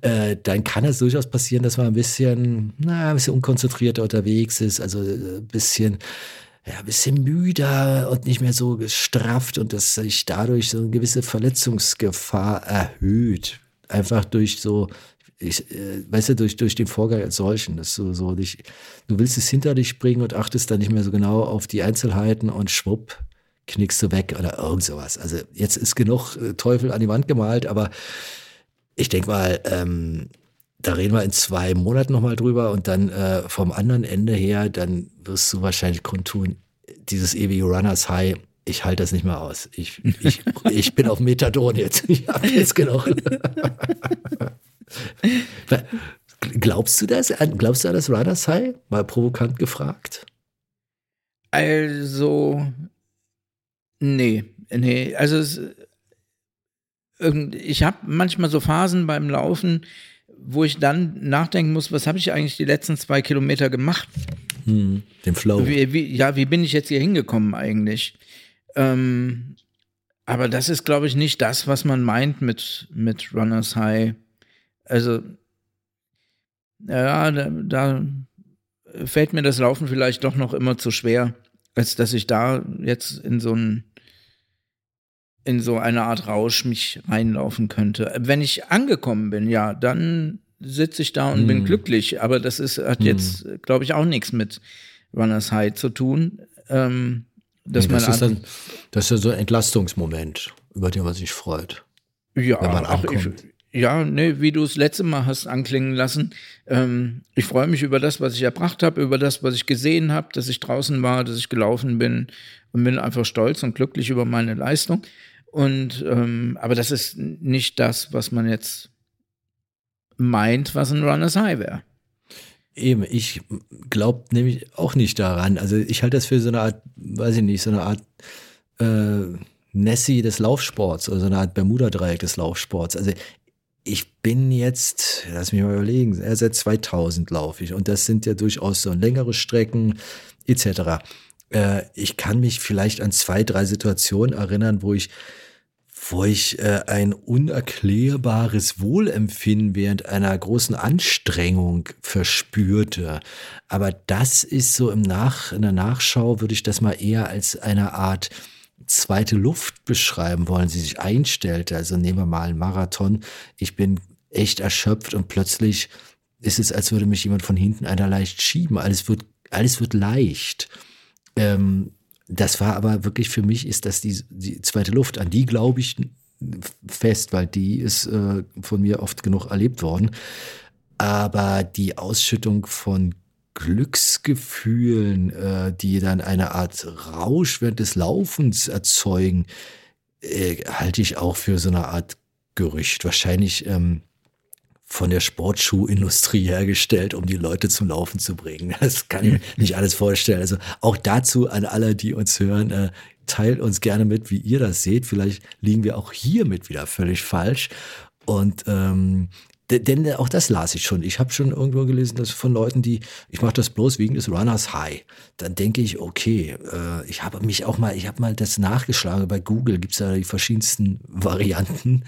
äh, dann kann es durchaus passieren, dass man ein bisschen, na, ein bisschen unkonzentrierter unterwegs ist, also äh, ein bisschen ja, ein bisschen müder und nicht mehr so gestrafft und dass sich dadurch so eine gewisse Verletzungsgefahr erhöht. Einfach durch so, ich, äh, weißt du, durch, durch den Vorgang als solchen, dass du so dich, du willst es hinter dich bringen und achtest dann nicht mehr so genau auf die Einzelheiten und schwupp, knickst du weg oder irgend sowas. Also jetzt ist genug äh, Teufel an die Wand gemalt, aber ich denke mal, ähm, da reden wir in zwei Monaten nochmal drüber und dann äh, vom anderen Ende her, dann wirst du wahrscheinlich kundtun, dieses ewige Runners High, ich halte das nicht mehr aus. Ich, ich, ich bin auf Methadon jetzt. Ich habe jetzt genug. Glaubst du das? Glaubst du an das Runners High? Mal provokant gefragt. Also, nee, nee. Also, es, ich habe manchmal so Phasen beim Laufen, wo ich dann nachdenken muss, was habe ich eigentlich die letzten zwei Kilometer gemacht? Hm, den Flow. Wie, wie, ja, wie bin ich jetzt hier hingekommen eigentlich? Ähm, aber das ist, glaube ich, nicht das, was man meint mit, mit Runners High. Also, ja, da, da fällt mir das Laufen vielleicht doch noch immer zu schwer, als dass ich da jetzt in so ein in so eine Art Rausch mich reinlaufen könnte. Wenn ich angekommen bin, ja, dann sitze ich da und mm. bin hm. glücklich. Aber das ist, hat mm. jetzt, glaube ich, auch nichts mit Runners High zu tun. Ähm, dass nee, das, ist dann, das ist ja so ein Entlastungsmoment, über den man sich freut. Ja, wenn man auch ich, ja, nee, wie du es letzte Mal hast anklingen lassen. Ähm, ich freue mich über das, was ich erbracht habe, über das, was ich gesehen habe, dass ich draußen war, dass ich gelaufen bin und bin einfach stolz und glücklich über meine Leistung. Und ähm, aber das ist nicht das, was man jetzt meint, was ein Runners High wäre. Eben, ich glaube nämlich auch nicht daran. Also ich halte das für so eine Art, weiß ich nicht, so eine Art äh, Nessie des Laufsports oder so eine Art Bermuda-Dreieck des Laufsports. Also ich bin jetzt, lass mich mal überlegen, seit 2000 laufe ich und das sind ja durchaus so längere Strecken etc. Äh, ich kann mich vielleicht an zwei, drei Situationen erinnern, wo ich wo ich äh, ein unerklärbares Wohlempfinden während einer großen Anstrengung verspürte. Aber das ist so im Nach, in der Nachschau würde ich das mal eher als eine Art zweite Luft beschreiben wollen, die sich einstellte. Also nehmen wir mal einen Marathon. Ich bin echt erschöpft und plötzlich ist es, als würde mich jemand von hinten einer leicht schieben. Alles wird, alles wird leicht. Ähm, das war aber wirklich für mich, ist das die, die zweite Luft. An die glaube ich fest, weil die ist äh, von mir oft genug erlebt worden. Aber die Ausschüttung von Glücksgefühlen, äh, die dann eine Art Rausch während des Laufens erzeugen, äh, halte ich auch für so eine Art Gerücht. Wahrscheinlich ähm, von der Sportschuhindustrie hergestellt, um die Leute zum Laufen zu bringen. Das kann ich mir nicht alles vorstellen. Also auch dazu an alle, die uns hören, äh, teilt uns gerne mit, wie ihr das seht. Vielleicht liegen wir auch hiermit wieder völlig falsch. Und ähm, denn auch das las ich schon. Ich habe schon irgendwo gelesen, dass von Leuten, die, ich mache das bloß wegen des Runners High. Dann denke ich, okay, äh, ich habe mich auch mal, ich habe mal das nachgeschlagen. Bei Google gibt es da die verschiedensten Varianten.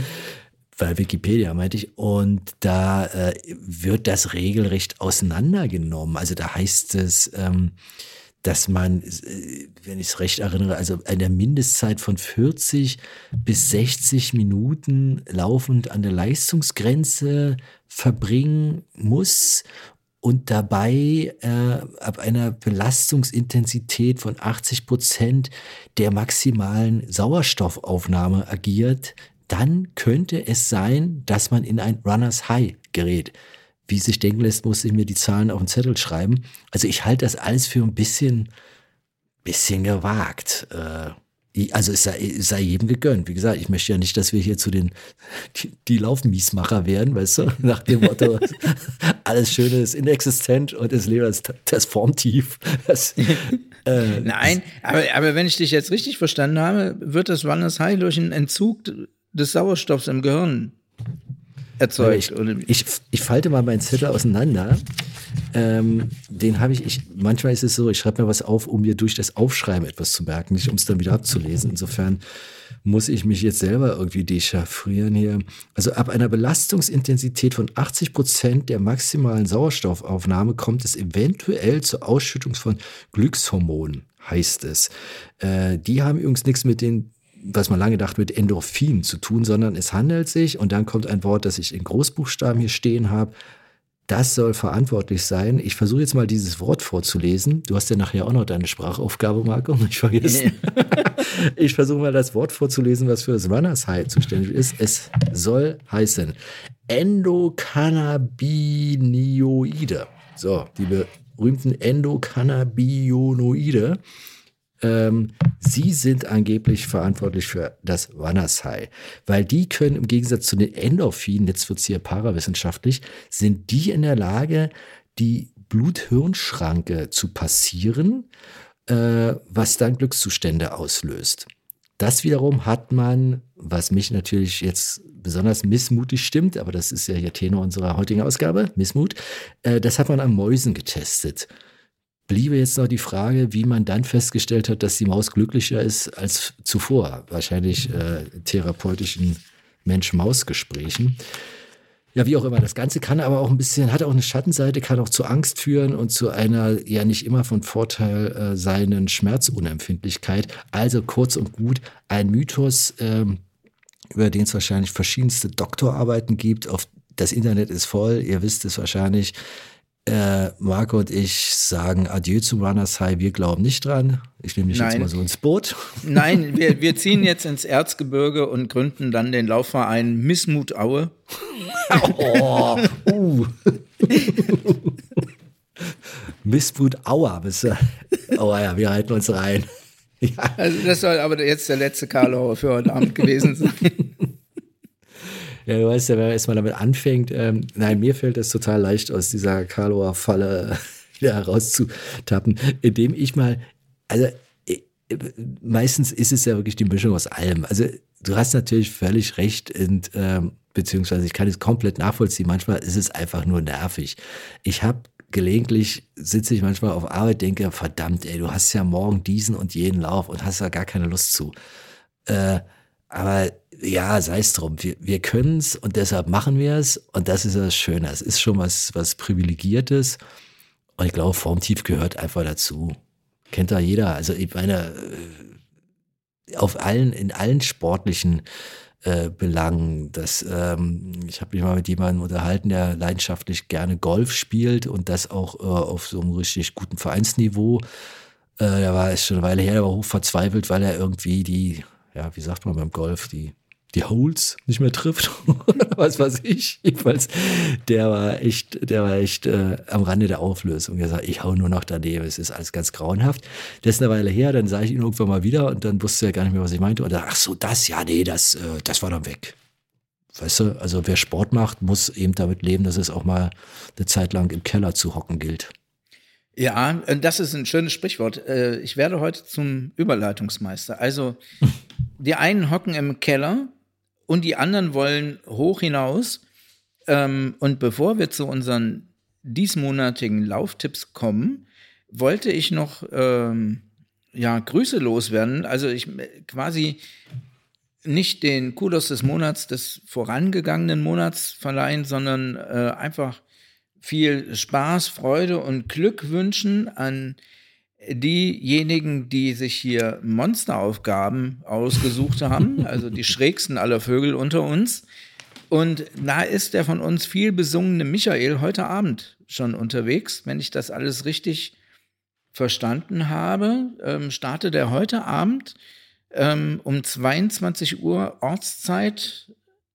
Bei Wikipedia meinte ich. Und da äh, wird das regelrecht auseinandergenommen. Also da heißt es, ähm, dass man, äh, wenn ich es recht erinnere, also eine Mindestzeit von 40 bis 60 Minuten laufend an der Leistungsgrenze verbringen muss und dabei äh, ab einer Belastungsintensität von 80 Prozent der maximalen Sauerstoffaufnahme agiert, dann könnte es sein, dass man in ein Runners High gerät wie sich denken lässt, musste ich mir die Zahlen auf den Zettel schreiben. Also ich halte das alles für ein bisschen, bisschen gewagt. Äh, also es sei, es sei jedem gegönnt. Wie gesagt, ich möchte ja nicht, dass wir hier zu den die, die Laufmiesmacher werden, weißt du, nach dem Motto, alles Schöne ist inexistent und das Leben ist das Formtief. Das, äh, Nein, aber, aber wenn ich dich jetzt richtig verstanden habe, wird das Runners High durch einen Entzug des Sauerstoffs im Gehirn erzeugt. Ich, ich, ich, falte mal meinen Zettel auseinander. Ähm, den habe ich, ich, manchmal ist es so, ich schreibe mir was auf, um mir durch das Aufschreiben etwas zu merken, nicht um es dann wieder abzulesen. Insofern muss ich mich jetzt selber irgendwie dechaffrieren hier. Also ab einer Belastungsintensität von 80 Prozent der maximalen Sauerstoffaufnahme kommt es eventuell zur Ausschüttung von Glückshormonen, heißt es. Äh, die haben übrigens nichts mit den was man lange dachte, mit Endorphin zu tun, sondern es handelt sich, und dann kommt ein Wort, das ich in Großbuchstaben hier stehen habe, das soll verantwortlich sein. Ich versuche jetzt mal dieses Wort vorzulesen. Du hast ja nachher auch noch deine Sprachaufgabe, Marco, nicht vergessen. ich versuche mal das Wort vorzulesen, was für das Runners High zuständig ist. Es soll heißen Endokannabinoide. So, die berühmten Endokannabinoide ähm, sie sind angeblich verantwortlich für das Runners High, weil die können im Gegensatz zu den Endorphinen, jetzt wird es hier parawissenschaftlich, sind die in der Lage, die Blut-Hirn-Schranke zu passieren, äh, was dann Glückszustände auslöst. Das wiederum hat man, was mich natürlich jetzt besonders missmutig stimmt, aber das ist ja hier Tenor unserer heutigen Ausgabe, Missmut, äh, das hat man an Mäusen getestet bliebe jetzt noch die Frage, wie man dann festgestellt hat, dass die Maus glücklicher ist als zuvor. Wahrscheinlich äh, therapeutischen Mensch-Maus-Gesprächen. Ja, wie auch immer. Das Ganze kann aber auch ein bisschen, hat auch eine Schattenseite, kann auch zu Angst führen und zu einer ja nicht immer von Vorteil äh, seinen Schmerzunempfindlichkeit. Also kurz und gut, ein Mythos, ähm, über den es wahrscheinlich verschiedenste Doktorarbeiten gibt. Auf das Internet ist voll, ihr wisst es wahrscheinlich. Äh, Marco und ich sagen Adieu zum Runners High. Wir glauben nicht dran. Ich nehme dich Nein. jetzt mal so ins Boot. Nein, wir, wir ziehen jetzt ins Erzgebirge und gründen dann den Laufverein Missmut Aue. oh, uh. Missmut Aue, bist du. Oh ja, wir halten uns rein. Ja. Also das soll aber jetzt der letzte Karlauer für heute Abend gewesen sein. Ja, du weißt ja, wenn man erstmal damit anfängt, ähm, nein, mir fällt es total leicht, aus dieser Karloer Falle wieder herauszutappen, indem ich mal, also äh, meistens ist es ja wirklich die Mischung aus allem. Also du hast natürlich völlig recht und ähm, beziehungsweise ich kann es komplett nachvollziehen. Manchmal ist es einfach nur nervig. Ich habe gelegentlich sitze ich manchmal auf Arbeit, denke, verdammt, ey, du hast ja morgen diesen und jenen Lauf und hast da gar keine Lust zu. Äh, aber ja, sei es drum. Wir, wir können es und deshalb machen wir es. Und das ist das Schöne. Es ist schon was, was Privilegiertes. Und ich glaube, Formtief gehört einfach dazu. Kennt da jeder. Also ich meine, äh, auf allen, in allen sportlichen äh, Belangen. Das, ähm, ich habe mich mal mit jemandem unterhalten, der leidenschaftlich gerne Golf spielt und das auch äh, auf so einem richtig guten Vereinsniveau. Äh, der war ist schon eine Weile her, der war hoch verzweifelt, weil er irgendwie die ja, wie sagt man beim Golf, die, die Holes nicht mehr trifft. was weiß ich. Jedenfalls, der war echt, der war echt äh, am Rande der Auflösung. Er sagt, ich hau nur noch daneben, es ist alles ganz grauenhaft. Das ist eine Weile her, dann sah ich ihn irgendwann mal wieder und dann wusste er gar nicht mehr, was ich meinte. Und er, ach so, das, ja, nee, das, äh, das war dann weg. weißt du, also wer Sport macht, muss eben damit leben, dass es auch mal eine Zeit lang im Keller zu hocken gilt. Ja, äh, das ist ein schönes Sprichwort. Äh, ich werde heute zum Überleitungsmeister. Also, die einen hocken im Keller und die anderen wollen hoch hinaus. Ähm, und bevor wir zu unseren diesmonatigen Lauftipps kommen, wollte ich noch ähm, ja, Grüße loswerden. Also ich quasi nicht den Kudos des Monats, des vorangegangenen Monats verleihen, sondern äh, einfach viel Spaß, Freude und Glück wünschen an diejenigen, die sich hier Monsteraufgaben ausgesucht haben, also die schrägsten aller Vögel unter uns. Und da ist der von uns viel besungene Michael heute Abend schon unterwegs. Wenn ich das alles richtig verstanden habe, ähm, startet er heute Abend ähm, um 22 Uhr Ortszeit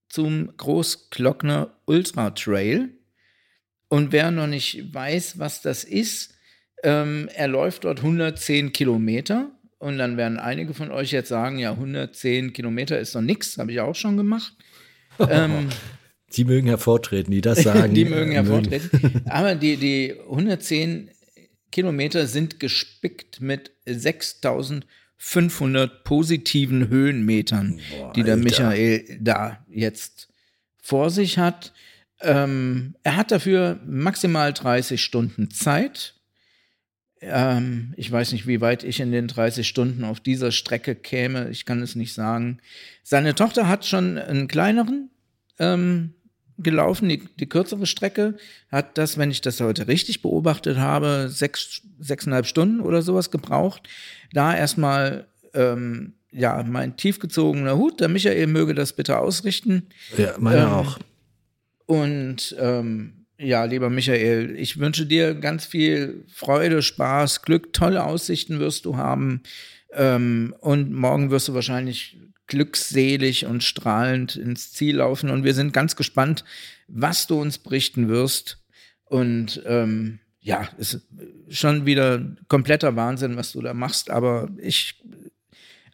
zum Großglockner Ultra Trail. Und wer noch nicht weiß, was das ist, ähm, er läuft dort 110 Kilometer. Und dann werden einige von euch jetzt sagen, ja, 110 Kilometer ist noch nichts, habe ich auch schon gemacht. ähm, die mögen hervortreten, die das sagen. die mögen hervortreten. Aber die, die 110 Kilometer sind gespickt mit 6500 positiven Höhenmetern, Boah, die der Michael da jetzt vor sich hat. Ähm, er hat dafür maximal 30 Stunden Zeit. Ähm, ich weiß nicht, wie weit ich in den 30 Stunden auf dieser Strecke käme. Ich kann es nicht sagen. Seine Tochter hat schon einen kleineren ähm, gelaufen, die, die kürzere Strecke, hat das, wenn ich das heute richtig beobachtet habe, sechs, sechseinhalb Stunden oder sowas gebraucht. Da erstmal, ähm, ja, mein tiefgezogener Hut, der Michael möge das bitte ausrichten. Ja, meiner ähm, auch. Und ähm, ja, lieber Michael, ich wünsche dir ganz viel Freude, Spaß, Glück, tolle Aussichten wirst du haben. Ähm, und morgen wirst du wahrscheinlich glückselig und strahlend ins Ziel laufen. Und wir sind ganz gespannt, was du uns berichten wirst. Und ähm, ja, es ist schon wieder kompletter Wahnsinn, was du da machst. Aber ich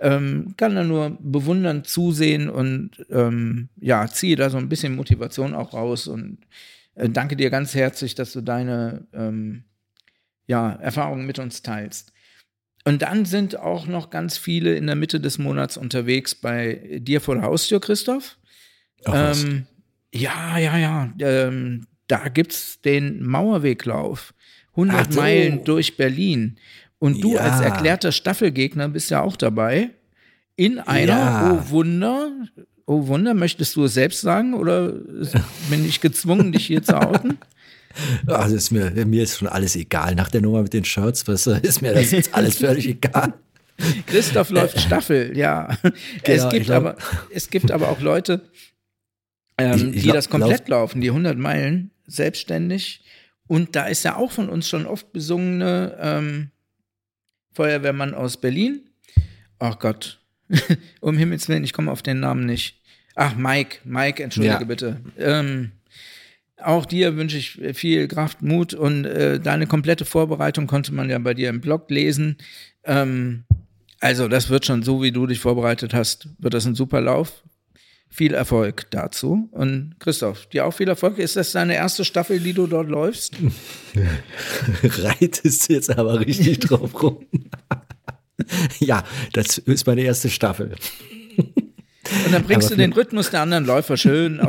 ähm, kann da nur bewundern, zusehen und ähm, ja, ziehe da so ein bisschen Motivation auch raus und äh, danke dir ganz herzlich, dass du deine ähm, ja, Erfahrungen mit uns teilst. Und dann sind auch noch ganz viele in der Mitte des Monats unterwegs bei dir vor der Haustür, Christoph. Ach, ähm, ja, ja, ja. Ähm, da gibt es den Mauerweglauf. 100 so. Meilen durch Berlin. Und du ja. als erklärter Staffelgegner bist ja auch dabei. In einer, ja. oh Wunder, oh Wunder, möchtest du es selbst sagen oder bin ich gezwungen, dich hier zu outen? Also ist mir, mir ist schon alles egal. Nach der Nummer mit den Shirts, was, ist mir das jetzt alles völlig egal. Christoph läuft Staffel, ja. Genau, es, gibt glaub, aber, es gibt aber auch Leute, ähm, die das komplett lauf, laufen, die 100 Meilen selbstständig. Und da ist ja auch von uns schon oft besungene ähm, Feuerwehrmann aus Berlin. Ach Gott, um Himmels Willen, ich komme auf den Namen nicht. Ach, Mike, Mike, entschuldige ja. bitte. Ähm, auch dir wünsche ich viel Kraft, Mut und äh, deine komplette Vorbereitung konnte man ja bei dir im Blog lesen. Ähm, also das wird schon so, wie du dich vorbereitet hast, wird das ein super Lauf. Viel Erfolg dazu. Und Christoph, dir auch viel Erfolg. Ist das deine erste Staffel, die du dort läufst? Reitest du jetzt aber richtig drauf rum. ja, das ist meine erste Staffel. Und dann bringst aber du den Rhythmus der anderen Läufer schön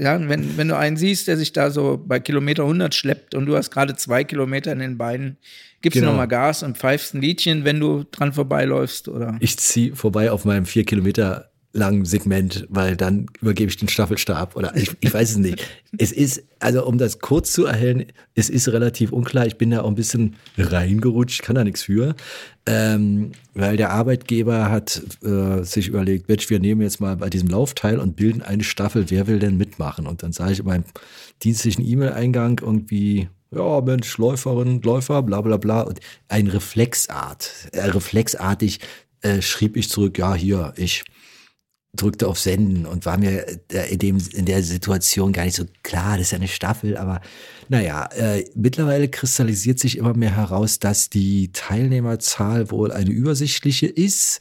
ja, wenn, wenn du einen siehst, der sich da so bei Kilometer 100 schleppt und du hast gerade zwei Kilometer in den Beinen, gibst genau. du nochmal Gas und pfeifst ein Liedchen, wenn du dran vorbeiläufst, oder? Ich ziehe vorbei auf meinem vier Kilometer langen Segment, weil dann übergebe ich den Staffelstab oder ich, ich weiß es nicht. es ist, also um das kurz zu erhellen, es ist relativ unklar. Ich bin da auch ein bisschen reingerutscht, kann da nichts für. Ähm, weil der Arbeitgeber hat äh, sich überlegt, Mensch, wir nehmen jetzt mal bei diesem Lauf teil und bilden eine Staffel, wer will denn mitmachen? Und dann sage ich in meinem dienstlichen E-Mail-Eingang irgendwie, ja, Mensch, Läuferin, Läufer, bla bla bla. Und ein Reflexart, äh, reflexartig äh, schrieb ich zurück, ja, hier, ich drückte auf Senden und war mir äh, in, dem, in der Situation gar nicht so klar, das ist ja eine Staffel, aber naja, äh, mittlerweile kristallisiert sich immer mehr heraus, dass die Teilnehmerzahl wohl eine übersichtliche ist.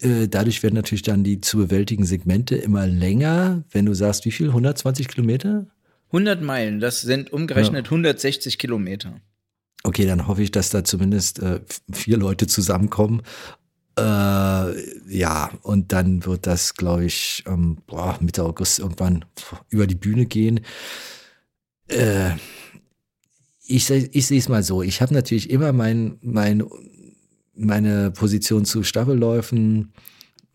Äh, dadurch werden natürlich dann die zu bewältigen Segmente immer länger. Wenn du sagst, wie viel? 120 Kilometer? 100 Meilen, das sind umgerechnet ja. 160 Kilometer. Okay, dann hoffe ich, dass da zumindest äh, vier Leute zusammenkommen äh, ja, und dann wird das, glaube ich, ähm, boah, Mitte August irgendwann über die Bühne gehen. Äh, ich, ich sehe es mal so. Ich habe natürlich immer mein, mein, meine Position zu Staffelläufen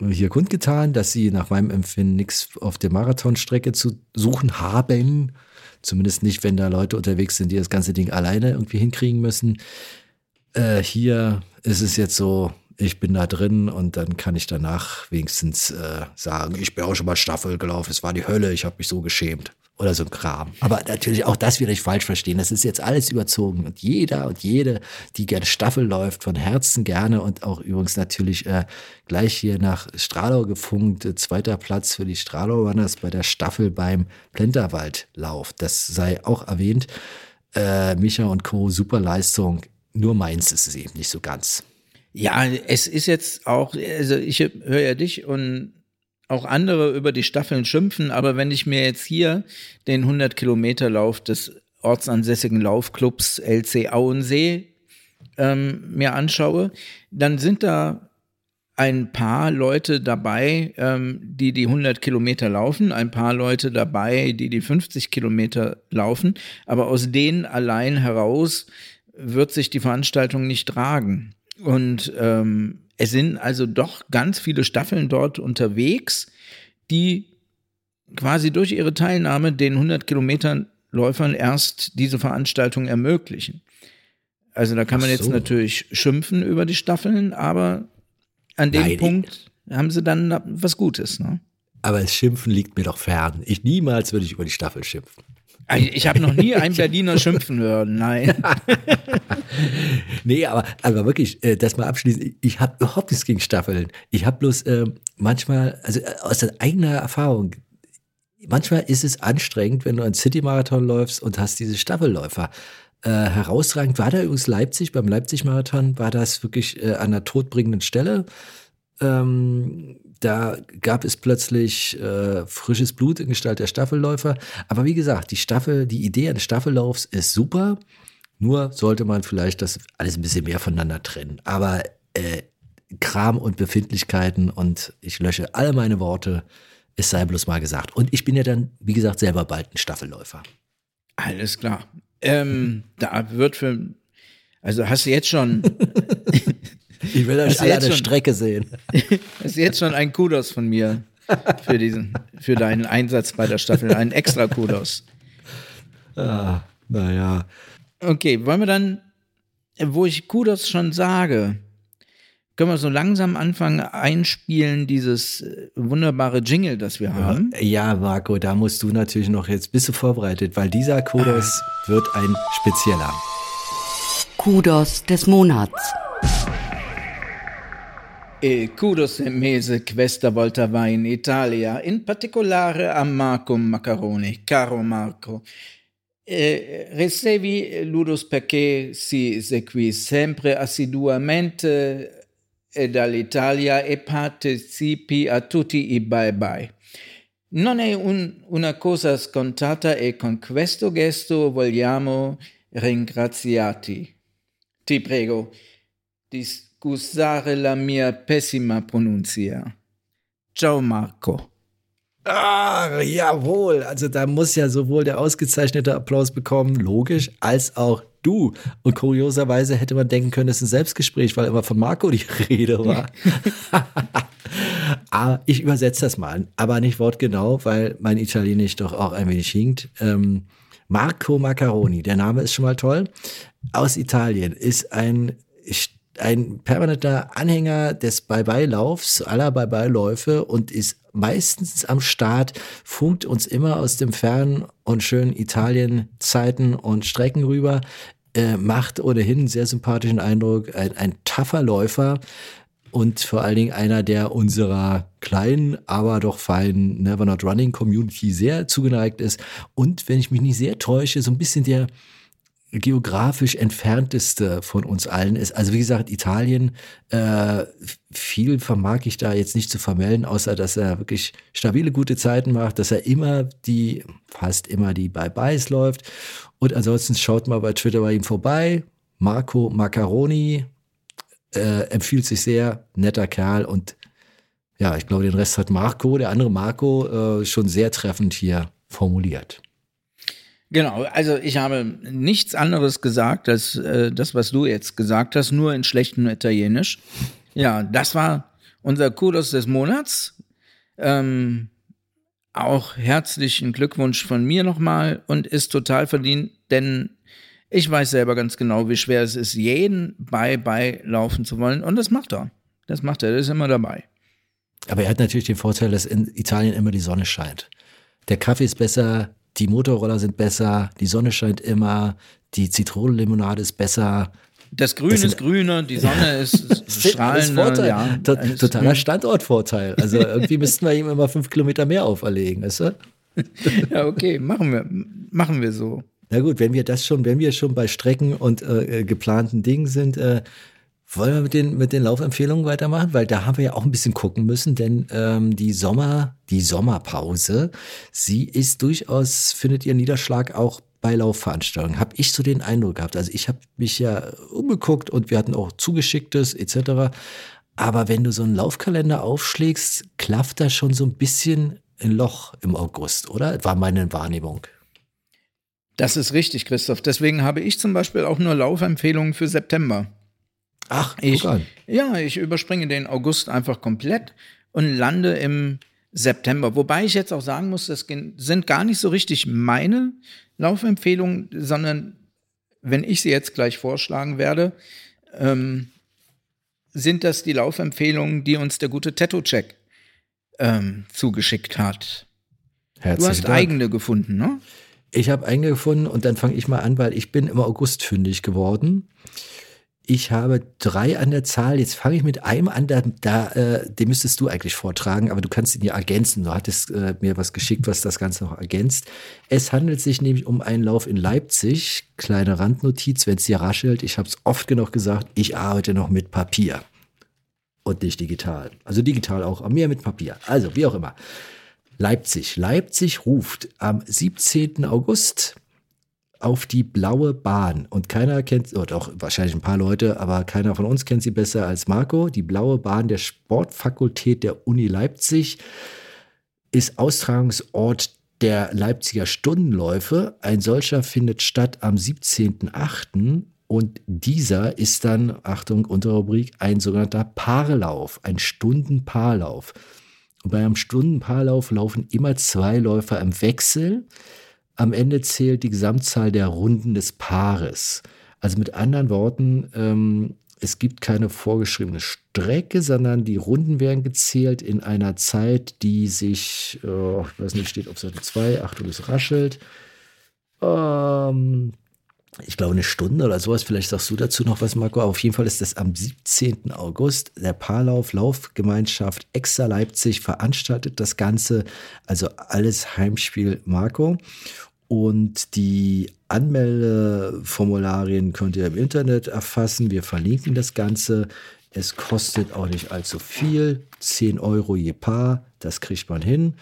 hier kundgetan, dass sie nach meinem Empfinden nichts auf der Marathonstrecke zu suchen haben. Zumindest nicht, wenn da Leute unterwegs sind, die das ganze Ding alleine irgendwie hinkriegen müssen. Äh, hier ist es jetzt so, ich bin da drin und dann kann ich danach wenigstens äh, sagen, ich bin auch schon mal Staffel gelaufen, es war die Hölle, ich habe mich so geschämt. Oder so ein Kram. Aber natürlich auch das wieder nicht falsch verstehen. Das ist jetzt alles überzogen. Und jeder und jede, die gerne Staffel läuft, von Herzen gerne und auch übrigens natürlich äh, gleich hier nach Stralau gefunkt. Äh, zweiter Platz für die Stralau Runners bei der Staffel beim Plenterwaldlauf. Das sei auch erwähnt. Äh, Micha und Co. Super Leistung. Nur meins ist es eben nicht so ganz. Ja, es ist jetzt auch, also ich höre ja dich und auch andere über die Staffeln schimpfen, aber wenn ich mir jetzt hier den 100 Kilometer Lauf des ortsansässigen Laufclubs LC Auensee ähm, mir anschaue, dann sind da ein paar Leute dabei, ähm, die die 100 Kilometer laufen, ein paar Leute dabei, die die 50 Kilometer laufen, aber aus denen allein heraus wird sich die Veranstaltung nicht tragen. Und ähm, es sind also doch ganz viele Staffeln dort unterwegs, die quasi durch ihre Teilnahme den 100 Kilometern Läufern erst diese Veranstaltung ermöglichen. Also da kann man so. jetzt natürlich schimpfen über die Staffeln, aber an dem Nein, Punkt haben sie dann was Gutes. Ne? Aber das Schimpfen liegt mir doch fern. Ich niemals würde ich über die Staffel schimpfen. Ich habe noch nie einen Berliner schimpfen hören, nein. nee, aber, aber wirklich, äh, das mal abschließend, ich habe überhaupt nichts gegen Staffeln. Ich habe bloß äh, manchmal, also äh, aus der eigener Erfahrung, manchmal ist es anstrengend, wenn du einen City-Marathon läufst und hast diese Staffelläufer. Äh, herausragend war da übrigens Leipzig, beim Leipzig-Marathon war das wirklich äh, an einer todbringenden Stelle. Ähm, da gab es plötzlich äh, frisches Blut in Gestalt der Staffelläufer. Aber wie gesagt, die Staffel, die Idee eines Staffellaufs ist super. Nur sollte man vielleicht das alles ein bisschen mehr voneinander trennen. Aber äh, Kram und Befindlichkeiten und ich lösche alle meine Worte. Es sei bloß mal gesagt. Und ich bin ja dann, wie gesagt, selber bald ein Staffelläufer. Alles klar. Ähm, da wird für, also hast du jetzt schon Ich will euch alle an der Strecke sehen. Das ist jetzt schon ein Kudos von mir für diesen, für deinen Einsatz bei der Staffel. Ein extra Kudos. Ah, naja. Okay, wollen wir dann, wo ich Kudos schon sage, können wir so langsam anfangen einspielen, dieses äh, wunderbare Jingle, das wir haben? Ja, Marco, da musst du natürlich noch, jetzt bist du vorbereitet, weil dieser Kudos ah. wird ein spezieller. Kudos des Monats. E kudos e mese questa volta va in Italia, in particolare a Marco Maccaroni. Caro Marco, eh, ricevi ludus perché si seguì sempre assiduamente dall'Italia e partecipi a tutti i bye bye. Non è un, una cosa scontata e con questo gesto vogliamo ringraziarti. Ti prego, dis Scusare la mia pessima pronuncia. Ciao Marco. Ah, jawohl. Also da muss ja sowohl der ausgezeichnete Applaus bekommen, logisch, als auch du. Und kurioserweise hätte man denken können, es ist ein Selbstgespräch, weil immer von Marco die Rede war. aber ich übersetze das mal, aber nicht wortgenau, weil mein Italienisch doch auch ein wenig hinkt. Ähm, Marco Maccaroni, der Name ist schon mal toll. Aus Italien ist ein ein permanenter Anhänger des Bye-Bye-Laufs, aller Bye-Bye-Läufe und ist meistens am Start, funkt uns immer aus dem fernen und schönen Italien Zeiten und Strecken rüber, äh, macht ohnehin einen sehr sympathischen Eindruck, ein, ein tougher Läufer, und vor allen Dingen einer, der unserer kleinen, aber doch feinen Never Not Running Community sehr zugeneigt ist. Und, wenn ich mich nicht sehr täusche, so ein bisschen der geografisch entfernteste von uns allen ist. Also wie gesagt, Italien, äh, viel vermag ich da jetzt nicht zu vermelden, außer dass er wirklich stabile, gute Zeiten macht, dass er immer die, fast immer die Bye-Byes läuft. Und ansonsten schaut mal bei Twitter bei ihm vorbei. Marco Macaroni äh, empfiehlt sich sehr, netter Kerl und ja, ich glaube, den Rest hat Marco, der andere Marco, äh, schon sehr treffend hier formuliert. Genau, also ich habe nichts anderes gesagt als äh, das, was du jetzt gesagt hast, nur in schlechtem Italienisch. Ja, das war unser Kudos des Monats. Ähm, auch herzlichen Glückwunsch von mir nochmal und ist total verdient, denn ich weiß selber ganz genau, wie schwer es ist, jeden Bye-Bye laufen zu wollen und das macht er. Das macht er, der ist immer dabei. Aber er hat natürlich den Vorteil, dass in Italien immer die Sonne scheint. Der Kaffee ist besser, die Motorroller sind besser, die Sonne scheint immer, die Zitronenlimonade ist besser. Das Grün das ist grüner, die Sonne ist strahlender. Ja, Totaler Standortvorteil. Also irgendwie müssten wir ihm immer fünf Kilometer mehr auferlegen, weißt du? Ja, okay, machen wir, machen wir so. Na gut, wenn wir das schon, wenn wir schon bei Strecken und äh, geplanten Dingen sind, äh, wollen wir mit den, mit den Laufempfehlungen weitermachen? Weil da haben wir ja auch ein bisschen gucken müssen, denn ähm, die Sommer, die Sommerpause, sie ist durchaus, findet ihr Niederschlag auch bei Laufveranstaltungen. Habe ich so den Eindruck gehabt. Also ich habe mich ja umgeguckt und wir hatten auch zugeschicktes etc. Aber wenn du so einen Laufkalender aufschlägst, klafft da schon so ein bisschen ein Loch im August, oder? War meine Wahrnehmung. Das ist richtig, Christoph. Deswegen habe ich zum Beispiel auch nur Laufempfehlungen für September. Ach, ich, ja, ich überspringe den August einfach komplett und lande im September. Wobei ich jetzt auch sagen muss, das sind gar nicht so richtig meine Laufempfehlungen, sondern wenn ich sie jetzt gleich vorschlagen werde, ähm, sind das die Laufempfehlungen, die uns der gute Tattoo-Check ähm, zugeschickt hat. Herzlichen du hast Dank. eigene gefunden, ne? Ich habe eigene gefunden und dann fange ich mal an, weil ich bin im August fündig geworden. Ich habe drei an der Zahl. Jetzt fange ich mit einem an, da, da äh, den müsstest du eigentlich vortragen, aber du kannst ihn ja ergänzen. Du hattest äh, mir was geschickt, was das Ganze noch ergänzt. Es handelt sich nämlich um einen Lauf in Leipzig. Kleine Randnotiz, wenn es hier raschelt. Ich habe es oft genug gesagt, ich arbeite noch mit Papier und nicht digital. Also digital auch, aber mehr mit Papier. Also wie auch immer. Leipzig. Leipzig ruft am 17. August auf die blaue Bahn. Und keiner kennt, oder doch wahrscheinlich ein paar Leute, aber keiner von uns kennt sie besser als Marco. Die blaue Bahn der Sportfakultät der Uni Leipzig ist Austragungsort der Leipziger Stundenläufe. Ein solcher findet statt am 17.8. Und dieser ist dann, Achtung, Unterrubrik, ein sogenannter Paarlauf, ein Stundenpaarlauf. Und bei einem Stundenpaarlauf laufen immer zwei Läufer im Wechsel. Am Ende zählt die Gesamtzahl der Runden des Paares. Also mit anderen Worten, ähm, es gibt keine vorgeschriebene Strecke, sondern die Runden werden gezählt in einer Zeit, die sich, äh, ich weiß nicht, steht auf Seite 2, Achtung, es raschelt. Ähm, ich glaube, eine Stunde oder sowas. Vielleicht sagst du dazu noch was, Marco. Aber auf jeden Fall ist das am 17. August. Der Paarlauf Laufgemeinschaft Extra Leipzig veranstaltet das Ganze. Also alles Heimspiel Marco. Und die Anmeldeformularien könnt ihr im Internet erfassen. Wir verlinken das Ganze. Es kostet auch nicht allzu viel. 10 Euro je Paar. Das kriegt man hin.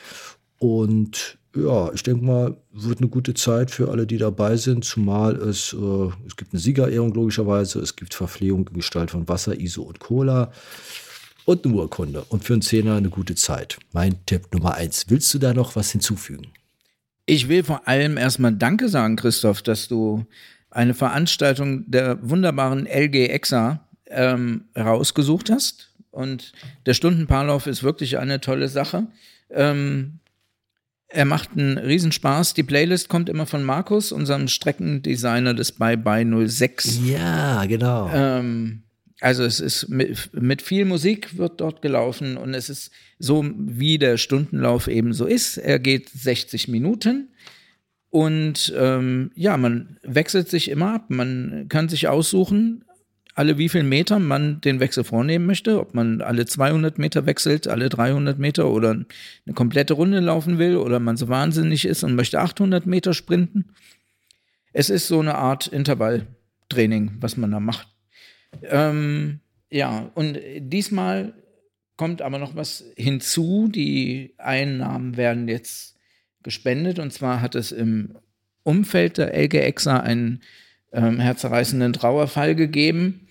Und ja, ich denke mal, wird eine gute Zeit für alle, die dabei sind, zumal es, äh, es gibt eine Siegerehrung logischerweise, es gibt Verpflegung in Gestalt von Wasser, ISO und Cola und eine Urkunde. Und für einen Zehner eine gute Zeit. Mein Tipp Nummer eins. Willst du da noch was hinzufügen? Ich will vor allem erstmal Danke sagen, Christoph, dass du eine Veranstaltung der wunderbaren LG EXA ähm, rausgesucht hast. Und der Stundenpaarlauf ist wirklich eine tolle Sache. Ähm, er macht einen Riesenspaß. Die Playlist kommt immer von Markus, unserem Streckendesigner des Bye Bye 06. Ja, genau. Ähm, also es ist mit, mit, viel Musik wird dort gelaufen und es ist so, wie der Stundenlauf eben so ist. Er geht 60 Minuten und ähm, ja, man wechselt sich immer ab. Man kann sich aussuchen, alle wie viel Meter man den Wechsel vornehmen möchte, ob man alle 200 Meter wechselt, alle 300 Meter oder eine komplette Runde laufen will oder man so wahnsinnig ist und möchte 800 Meter sprinten. Es ist so eine Art Intervalltraining, was man da macht. Ähm, ja, und diesmal kommt aber noch was hinzu. Die Einnahmen werden jetzt gespendet und zwar hat es im Umfeld der LGEXA einen ähm, herzerreißenden Trauerfall gegeben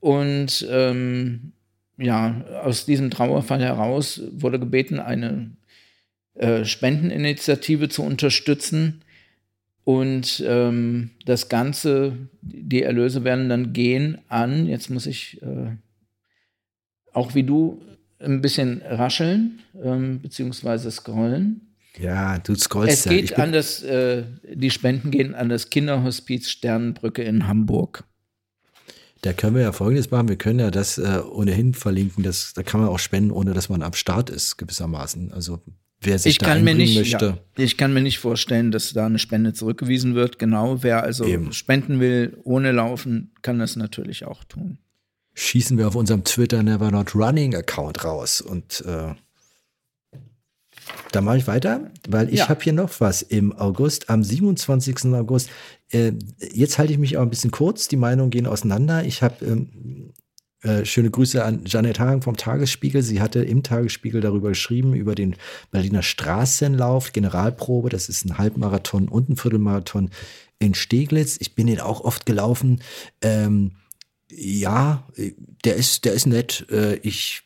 und ähm, ja, aus diesem Trauerfall heraus wurde gebeten, eine äh, Spendeninitiative zu unterstützen. Und ähm, das Ganze, die Erlöse werden dann gehen an, jetzt muss ich äh, auch wie du ein bisschen rascheln, ähm, beziehungsweise scrollen. Ja, du scrollst Es ja. geht an das, äh, die Spenden gehen an das Kinderhospiz Sternenbrücke in Hamburg. Da können wir ja Folgendes machen. Wir können ja das äh, ohnehin verlinken. Das, da kann man auch spenden, ohne dass man am Start ist, gewissermaßen. Also wer sich Ich da kann, mir nicht, möchte. ja, ich kann mir nicht vorstellen, dass da eine Spende zurückgewiesen wird. Genau, wer also Eben. spenden will, ohne laufen, kann das natürlich auch tun. schießen wir auf unserem Twitter Never Not Running Account raus. Und äh, da mache ich weiter, weil ich Ja. habe hier noch was im August, am 27. August. Äh, jetzt halte ich mich auch ein bisschen kurz, die Meinungen gehen auseinander. Ich habe ähm, äh, schöne Grüße an Janet Hagen vom Tagesspiegel. Sie hatte im Tagesspiegel darüber geschrieben, über den Berliner Straßenlauf, Generalprobe. Das ist ein Halbmarathon und ein Viertelmarathon in Steglitz. Ich bin den auch oft gelaufen. Ähm, ja, der ist, der ist nett. Äh, Ich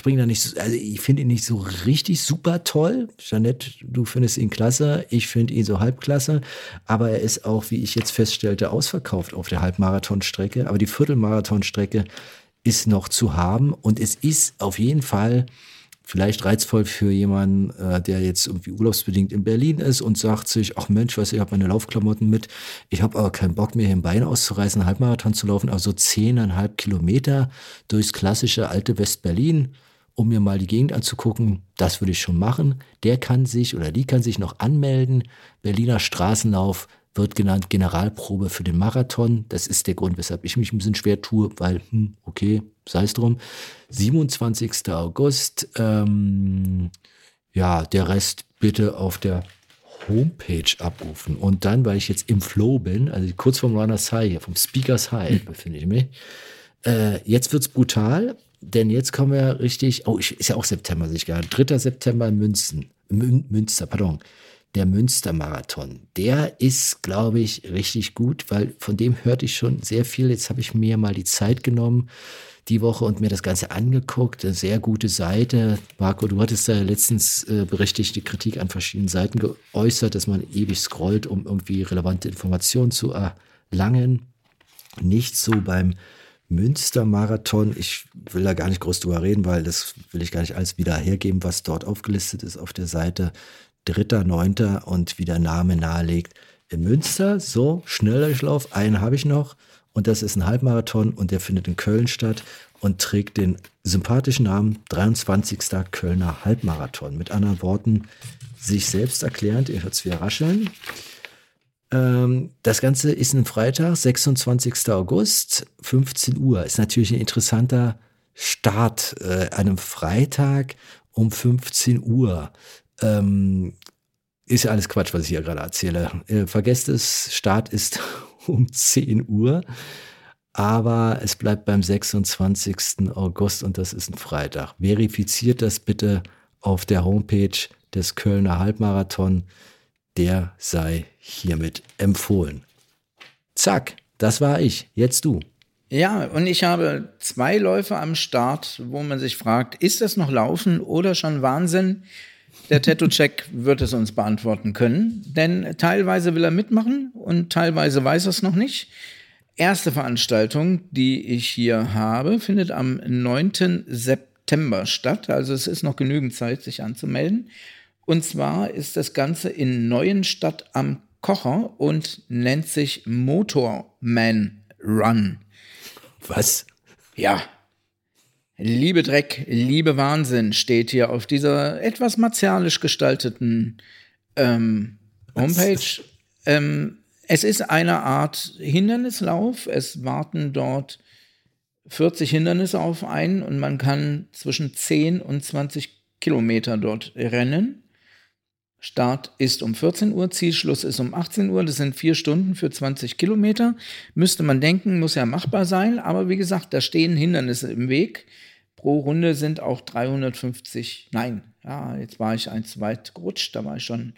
springe da nicht so, also ich finde ihn nicht so richtig super toll. Jeanette, du findest ihn klasse. Ich finde ihn so halbklasse. Aber er ist auch, wie ich jetzt feststellte, ausverkauft auf der Halbmarathonstrecke. Aber die Viertelmarathonstrecke ist noch zu haben. Und es ist auf jeden Fall vielleicht reizvoll für jemanden, äh, der jetzt irgendwie urlaubsbedingt in Berlin ist und sagt sich, ach Mensch, was, ich habe meine Laufklamotten mit, ich habe aber keinen Bock mehr, hier ein Bein auszureißen, einen Halbmarathon zu laufen, also zehneinhalb Kilometer durchs klassische alte West-Berlin, um mir mal die Gegend anzugucken, das würde ich schon machen. Der kann sich oder die kann sich noch anmelden. Berliner Straßenlauf wird genannt Generalprobe für den Marathon. Das ist der Grund, weshalb ich mich ein bisschen schwer tue, weil, hm, okay, sei es drum. 27. August, ähm, ja, der Rest bitte auf der Homepage abrufen. Und dann, weil ich jetzt im Flow bin, also kurz vom Runners High, hier, vom Speakers High befinde ich mich, äh, jetzt wird's brutal, denn jetzt kommen wir richtig, oh, ist ja auch September, sehe ich gerade, 3. September in Münzen, Mün, Münster, pardon, der Münster-Marathon. Der ist, glaube ich, richtig gut, weil von dem hörte ich schon sehr viel. Jetzt habe ich mir mal die Zeit genommen, die Woche und mir das Ganze angeguckt. Eine sehr gute Seite. Marco, du hattest da letztens äh, berechtigte Kritik an verschiedenen Seiten geäußert, dass man ewig scrollt, um irgendwie relevante Informationen zu erlangen. Nicht so beim Münster-Marathon. Ich will da gar nicht groß drüber reden, weil das will ich gar nicht alles wieder hergeben, was dort aufgelistet ist auf der Seite. Dritter, neunter und wie der Name nahelegt. In Münster, so, Schnelldurchlauf, einen habe ich noch. Und das ist ein Halbmarathon und der findet in Köln statt und trägt den sympathischen Namen 23. Kölner Halbmarathon. Mit anderen Worten, sich selbst erklärend, ihr hört es wieder rascheln. Ähm, das Ganze ist ein Freitag, 26. August, 15 Uhr. Ist natürlich ein interessanter Start äh, einem Freitag um 15 Uhr. Ähm, ist ja alles Quatsch, was ich hier gerade erzähle. Äh, vergesst es, Start ist um 10 Uhr. Aber es bleibt beim 26. August und das ist ein Freitag. Verifiziert das bitte auf der Homepage des Kölner Halbmarathon. Der sei hiermit empfohlen. Zack, das war ich. Jetzt du. Ja, und ich habe zwei Läufe am Start, wo man sich fragt, ist das noch Laufen oder schon Wahnsinn? Der Tattoo-Check wird es uns beantworten können, denn teilweise will er mitmachen und teilweise weiß er es noch nicht. Erste Veranstaltung, die ich hier habe, findet am 9. September statt. Also es ist noch genügend Zeit, sich anzumelden. Und zwar ist das Ganze in Neuenstadt am Kocher und nennt sich Motorman Run. Was? Ja. Liebe Dreck, liebe Wahnsinn steht hier auf dieser etwas martialisch gestalteten ähm, Homepage. Ähm, Es ist eine Art Hindernislauf. Es warten dort 40 Hindernisse auf einen und man kann zwischen 10 und 20 Kilometer dort rennen. Start ist um 14 Uhr, Zielschluss ist um 18 Uhr. Das sind vier Stunden für 20 Kilometer. Müsste man denken, muss ja machbar sein. Aber wie gesagt, da stehen Hindernisse im Weg. Pro Runde sind auch 350. Nein, ja, jetzt war ich eins weit gerutscht. Da war ich schon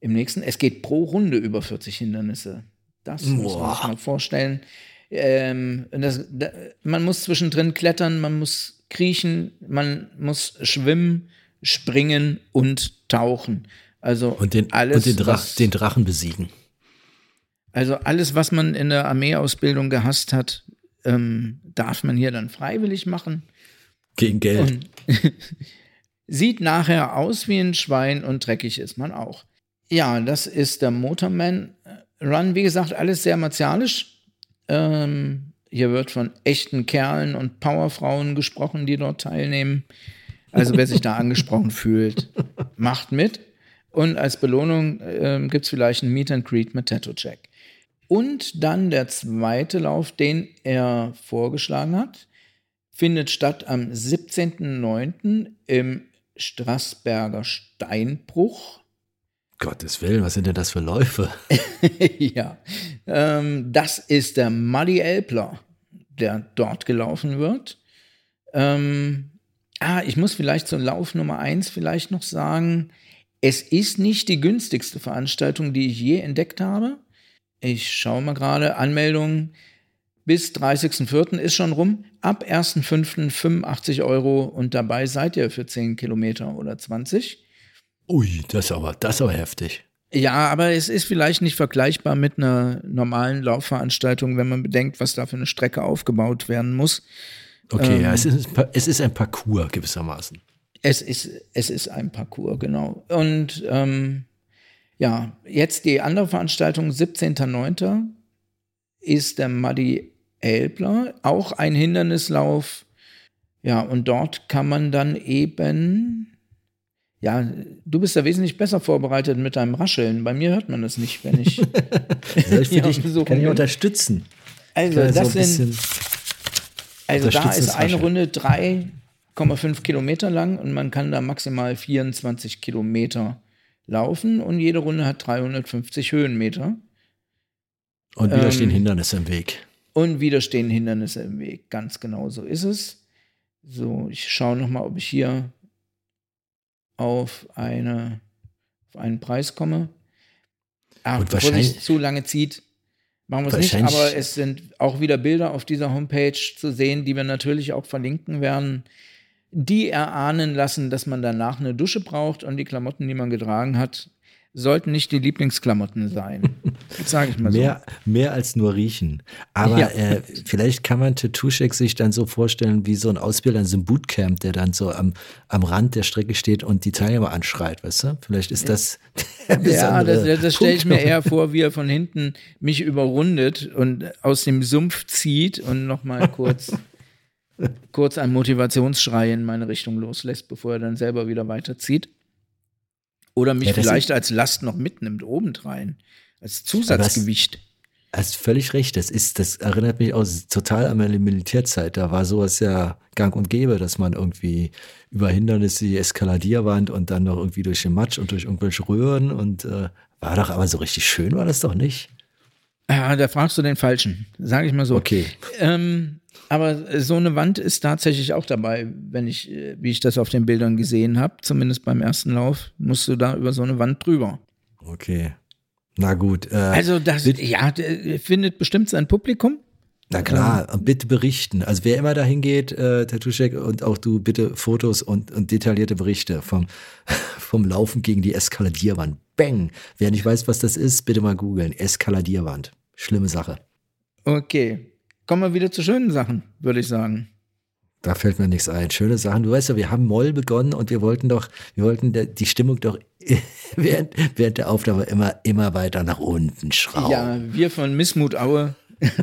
im nächsten. Es geht pro Runde über 40 Hindernisse. Das muss man sich mal vorstellen. Ähm, das, da, man muss zwischendrin klettern, man muss kriechen, man muss schwimmen, springen und tauchen. Also Und den, alles, und den, Drach, was, den Drachen besiegen. also alles, was man in der Armeeausbildung gehasst hat, ähm, darf man hier dann freiwillig machen. Gegen Geld. Sieht nachher aus wie ein Schwein und dreckig ist man auch. Ja, das ist der Motorman Run. Wie gesagt, alles sehr martialisch. Ähm, hier wird von echten Kerlen und Powerfrauen gesprochen, die dort teilnehmen. Also wer sich da angesprochen fühlt, macht mit. Und als Belohnung ähm, gibt es vielleicht ein Meet and Greet mit Tattoo Check. Und dann der zweite Lauf, den er vorgeschlagen hat, findet statt am 17.09. im Strassberger Steinbruch. Gottes Willen, was sind denn das für Läufe? ja, ähm, das ist der Muddy Elpler, der dort gelaufen wird. Ähm, ah, ich muss vielleicht zum Lauf Nummer 1 vielleicht noch sagen, es ist nicht die günstigste Veranstaltung, die ich je entdeckt habe. Ich schaue mal gerade, Anmeldung bis 30.04. ist schon rum. Ab 1.05. 85 Euro und dabei seid ihr für 10 Kilometer oder 20. Ui, das ist aber, das ist aber heftig. Ja, aber es ist vielleicht nicht vergleichbar mit einer normalen Laufveranstaltung, wenn man bedenkt, was da für eine Strecke aufgebaut werden muss. Okay, ja, es ist, es ist ein Parcours gewissermaßen. Es ist, es ist ein Parcours, genau. Und ähm, ja, jetzt die andere Veranstaltung, 17.09. ist der Muddy Elbler, auch ein Hindernislauf. Ja, und dort kann man dann eben, ja, du bist ja wesentlich besser vorbereitet mit deinem Rascheln. Bei mir hört man das nicht, wenn ich. Soll ich für dich, so kann ich rum- unterstützen? also, so das ein sind. Also da ist eine. Runde 3,5 Kilometer lang und man kann da maximal 24 Kilometer laufen und jede Runde hat 350 Höhenmeter Und wieder ähm, stehen Hindernisse im Weg. und wieder stehen Hindernisse im Weg. Ganz genau so ist es. So, ich schaue noch mal, ob ich hier auf, eine, auf einen Preis komme. Ach, Und bevor sich zu lange zieht, machen wir es nicht. Aber es sind auch wieder Bilder auf dieser Homepage zu sehen, die wir natürlich auch verlinken werden, die erahnen lassen, dass man danach eine Dusche braucht und die Klamotten, die man getragen hat, sollten nicht die Lieblingsklamotten sein. Das sage ich mal so. Mehr, mehr als nur riechen. Aber Ja. äh, vielleicht kann man Tattoo-Check sich dann so vorstellen wie so ein Ausbilder in so einem Bootcamp, der dann so am, am Rand der Strecke steht und die Teilnehmer anschreit, weißt du? Vielleicht ist das der Ja, besondere das, das stelle ich mir eher vor, wie er von hinten mich überrundet und aus dem Sumpf zieht und nochmal kurz, kurz einen Motivationsschrei in meine Richtung loslässt, bevor er dann selber wieder weiterzieht. Oder mich Ja, vielleicht als Last noch mitnimmt, obendrein. Als Zusatzgewicht. Hast völlig recht. Das ist, das erinnert mich auch total an meine Militärzeit. Da war sowas ja gang und gäbe, dass man irgendwie über Hindernisse, die Eskaladierwand und dann noch irgendwie durch den Matsch und durch irgendwelche Röhren und äh, war doch aber so richtig schön war das doch nicht. Ja, da fragst du den Falschen, sage ich mal so. Okay. Ähm, aber so eine Wand ist tatsächlich auch dabei, wenn ich, äh, wie ich das auf den Bildern gesehen habe, zumindest beim ersten Lauf, musst du da über so eine Wand drüber. Okay. Na gut. Äh, Also das, ja, findet bestimmt sein Publikum. Na klar, und bitte berichten. Also wer immer dahin geht, äh, Tattoo-Check und auch du bitte Fotos und, und detaillierte Berichte vom, vom Laufen gegen die Eskaladierwand. Bang! Wer nicht weiß, was das ist, bitte mal googeln. Eskaladierwand. Schlimme Sache. Okay. Kommen wir wieder zu schönen Sachen, würde ich sagen. Da fällt mir nichts ein. Schöne Sachen. Du weißt ja, wir haben Moll begonnen und wir wollten doch, wir wollten die Stimmung doch während, während der Aufnahme immer, immer weiter nach unten schrauben. Ja, wir von Missmut Aue.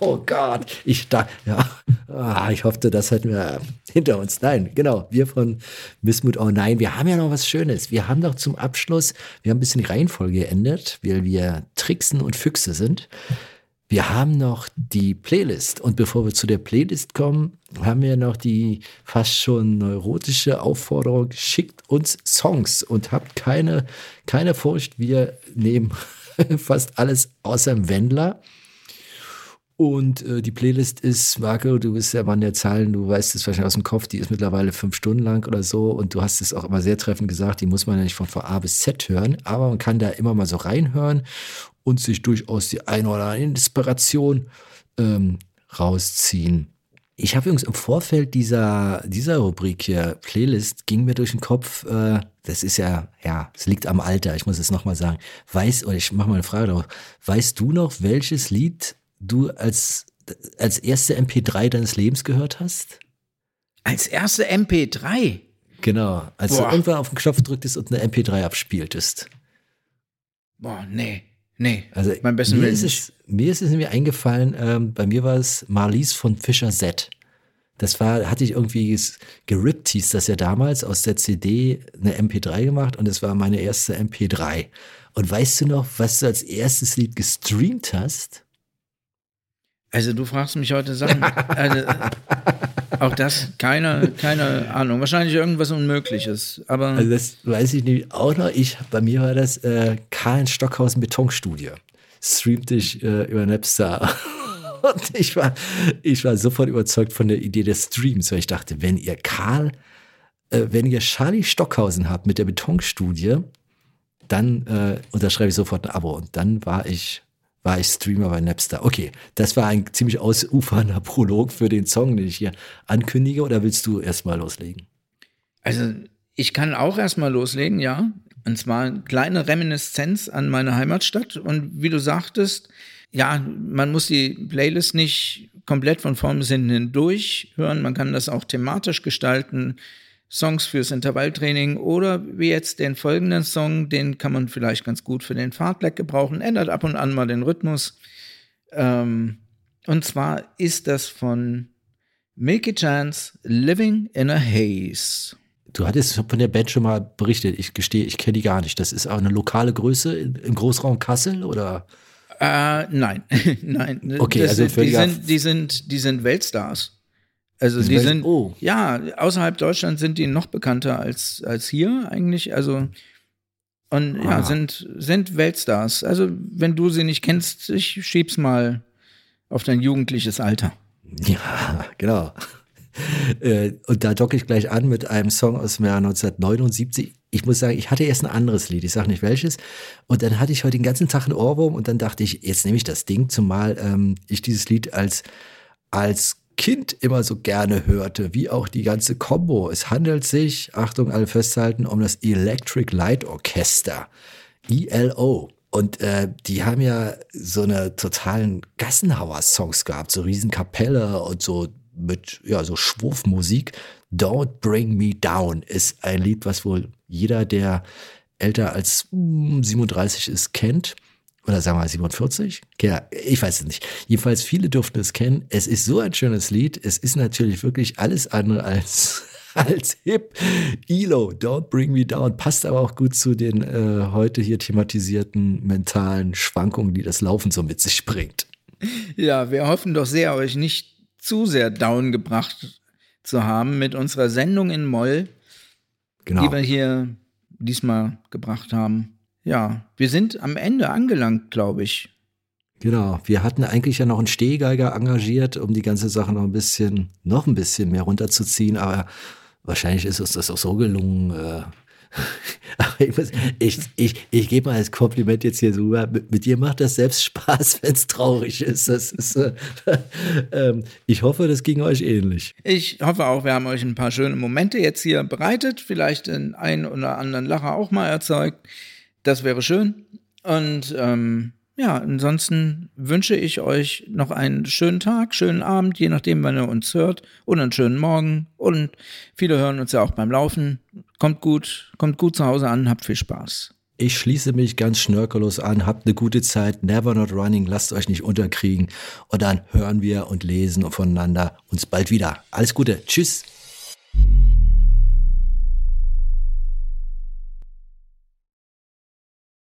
Oh Gott, ich da, ja, ah, ich hoffte, das hätten wir hinter uns. Nein, genau, wir von Missmut. Oh nein, wir haben ja noch was Schönes. Wir haben noch zum Abschluss, wir haben ein bisschen die Reihenfolge geändert, weil wir Tricksen und Füchse sind. Wir haben noch die Playlist und bevor wir zu der Playlist kommen, haben wir noch die fast schon neurotische Aufforderung, schickt uns Songs und habt keine, keine Furcht, wir nehmen fast alles außer dem Wendler. Und äh, die Playlist ist, Marco, du bist der Mann der Zahlen, du weißt es wahrscheinlich aus dem Kopf, die ist mittlerweile fünf Stunden lang oder so und du hast es auch immer sehr treffend gesagt, die muss man ja nicht von, A bis Z hören, aber man kann da immer mal so reinhören und sich durchaus die eine oder andere Inspiration ähm, rausziehen. Ich habe übrigens im Vorfeld dieser, dieser Rubrik hier, Playlist, ging mir durch den Kopf, äh, das ist ja, ja, es liegt am Alter, ich muss es nochmal sagen. Weiß, oder ich mache mal eine Frage darauf, weißt du noch, welches Lied du als, als erste MP3 deines Lebens gehört hast? Als erste MP3? Genau, als Boah. du irgendwann auf den Knopf drücktest und eine MP3 abspieltest. Boah, nee. Nee, Also mein besten mir Willen ist, es, mir ist es nämlich eingefallen, ähm, bei mir war es Marlies von Fischer Z. Das war, hatte ich irgendwie gerippt, hieß das ja damals, aus der CD eine MP3 gemacht und es war meine erste MP3. Und weißt du noch, was du als erstes Lied gestreamt hast? Also du fragst mich heute Sachen. Also, auch das, keine, keine Ahnung. Wahrscheinlich irgendwas Unmögliches. Aber Also das weiß ich nicht auch noch. Ich, bei mir war das äh, Karl Stockhausen Betonstudio. Streamte ich äh, über Napster. Und ich war, ich war sofort überzeugt von der Idee des Streams, weil ich dachte, wenn ihr Karl, äh, wenn ihr Charlie Stockhausen habt mit der Betonstudie, dann äh, unterschreibe ich sofort ein Abo. Und dann war ich, war ich Streamer bei Napster. Okay, das war ein ziemlich ausufernder Prolog für den Song, den ich hier ankündige. Oder willst du erstmal loslegen? also ich kann auch erstmal loslegen, ja. Und zwar eine kleine Reminiszenz an meine Heimatstadt. Und wie du sagtest, ja, man muss die Playlist nicht komplett von vorn bis hinten hindurch hören. Man kann das auch thematisch gestalten. Songs fürs Intervalltraining oder wie jetzt den folgenden Song, den kann man vielleicht ganz gut für den Fahrtleck gebrauchen. Ändert ab und an mal den Rhythmus. Ähm, und zwar ist das von Milky Chance Living in a Haze. Du hattest von der Band schon mal berichtet. Ich gestehe, ich kenne die gar nicht. Das ist auch eine lokale Größe im Großraum Kassel oder? Äh, nein, nein. Okay, das, also die, völliger- sind, die sind, die sind Weltstars. Also Die die sind, oh. ja, außerhalb Deutschlands sind die noch bekannter als, als hier eigentlich. Also und ja, Ah. sind, sind Weltstars. Also wenn du sie nicht kennst, ich schieb's mal auf dein jugendliches Alter. Ja, genau. Äh, Und da docke ich gleich an mit einem Song aus dem Jahr 1979. Ich muss sagen, ich hatte erst ein anderes Lied, ich sage nicht welches. Und dann hatte ich heute den ganzen Tag einen Ohrwurm und dann dachte ich, jetzt nehme ich das Ding, zumal ähm, ich dieses Lied als, als Kind immer so gerne hörte, wie auch die ganze Combo. Es handelt sich, Achtung, alle festhalten, um das Electric Light Orchester, ELO. Und äh, die haben ja so eine totalen Gassenhauer-Songs gehabt, so Riesenkapelle und so mit ja so Schwurfmusik. Don't Bring Me Down ist ein Lied, was wohl jeder, der älter als mm, 37 ist, kennt. Oder sagen wir mal 47? Ja, ich weiß es nicht. Jedenfalls viele dürften es kennen. Es ist so ein schönes Lied. Es ist natürlich wirklich alles andere als, als hip. Elo, Don't Bring Me Down. Passt aber auch gut zu den äh, heute hier thematisierten mentalen Schwankungen, die das Laufen so mit sich bringt. Ja, wir hoffen doch sehr, euch nicht zu sehr down gebracht zu haben mit unserer Sendung in Moll, Genau. die wir hier diesmal gebracht haben. Ja, wir sind am Ende angelangt, glaube ich. Genau. Wir hatten eigentlich ja noch einen Stehgeiger engagiert, um die ganze Sache noch ein bisschen, noch ein bisschen mehr runterzuziehen, aber wahrscheinlich ist uns das auch so gelungen. Äh, ich, muss- ich, ich, ich gebe mal als Kompliment jetzt hier so rüber. Mit, mit dir macht das selbst Spaß, wenn es traurig ist. Das ist äh, ähm, ich hoffe, das ging euch ähnlich. Ich hoffe auch, wir haben euch ein paar schöne Momente jetzt hier bereitet, vielleicht den einen oder anderen Lacher auch mal erzeugt. Das wäre schön. Und ähm, ja, ansonsten wünsche ich euch noch einen schönen Tag, schönen Abend, je nachdem, wann ihr uns hört, und einen schönen Morgen. Und viele hören uns ja auch beim Laufen. Kommt gut, kommt gut zu Hause an, habt viel Spaß. Ich schließe mich ganz schnörkellos an. Habt eine gute Zeit. Never not running. Lasst euch nicht unterkriegen. Und dann hören wir und lesen voneinander uns bald wieder. Alles Gute. Tschüss.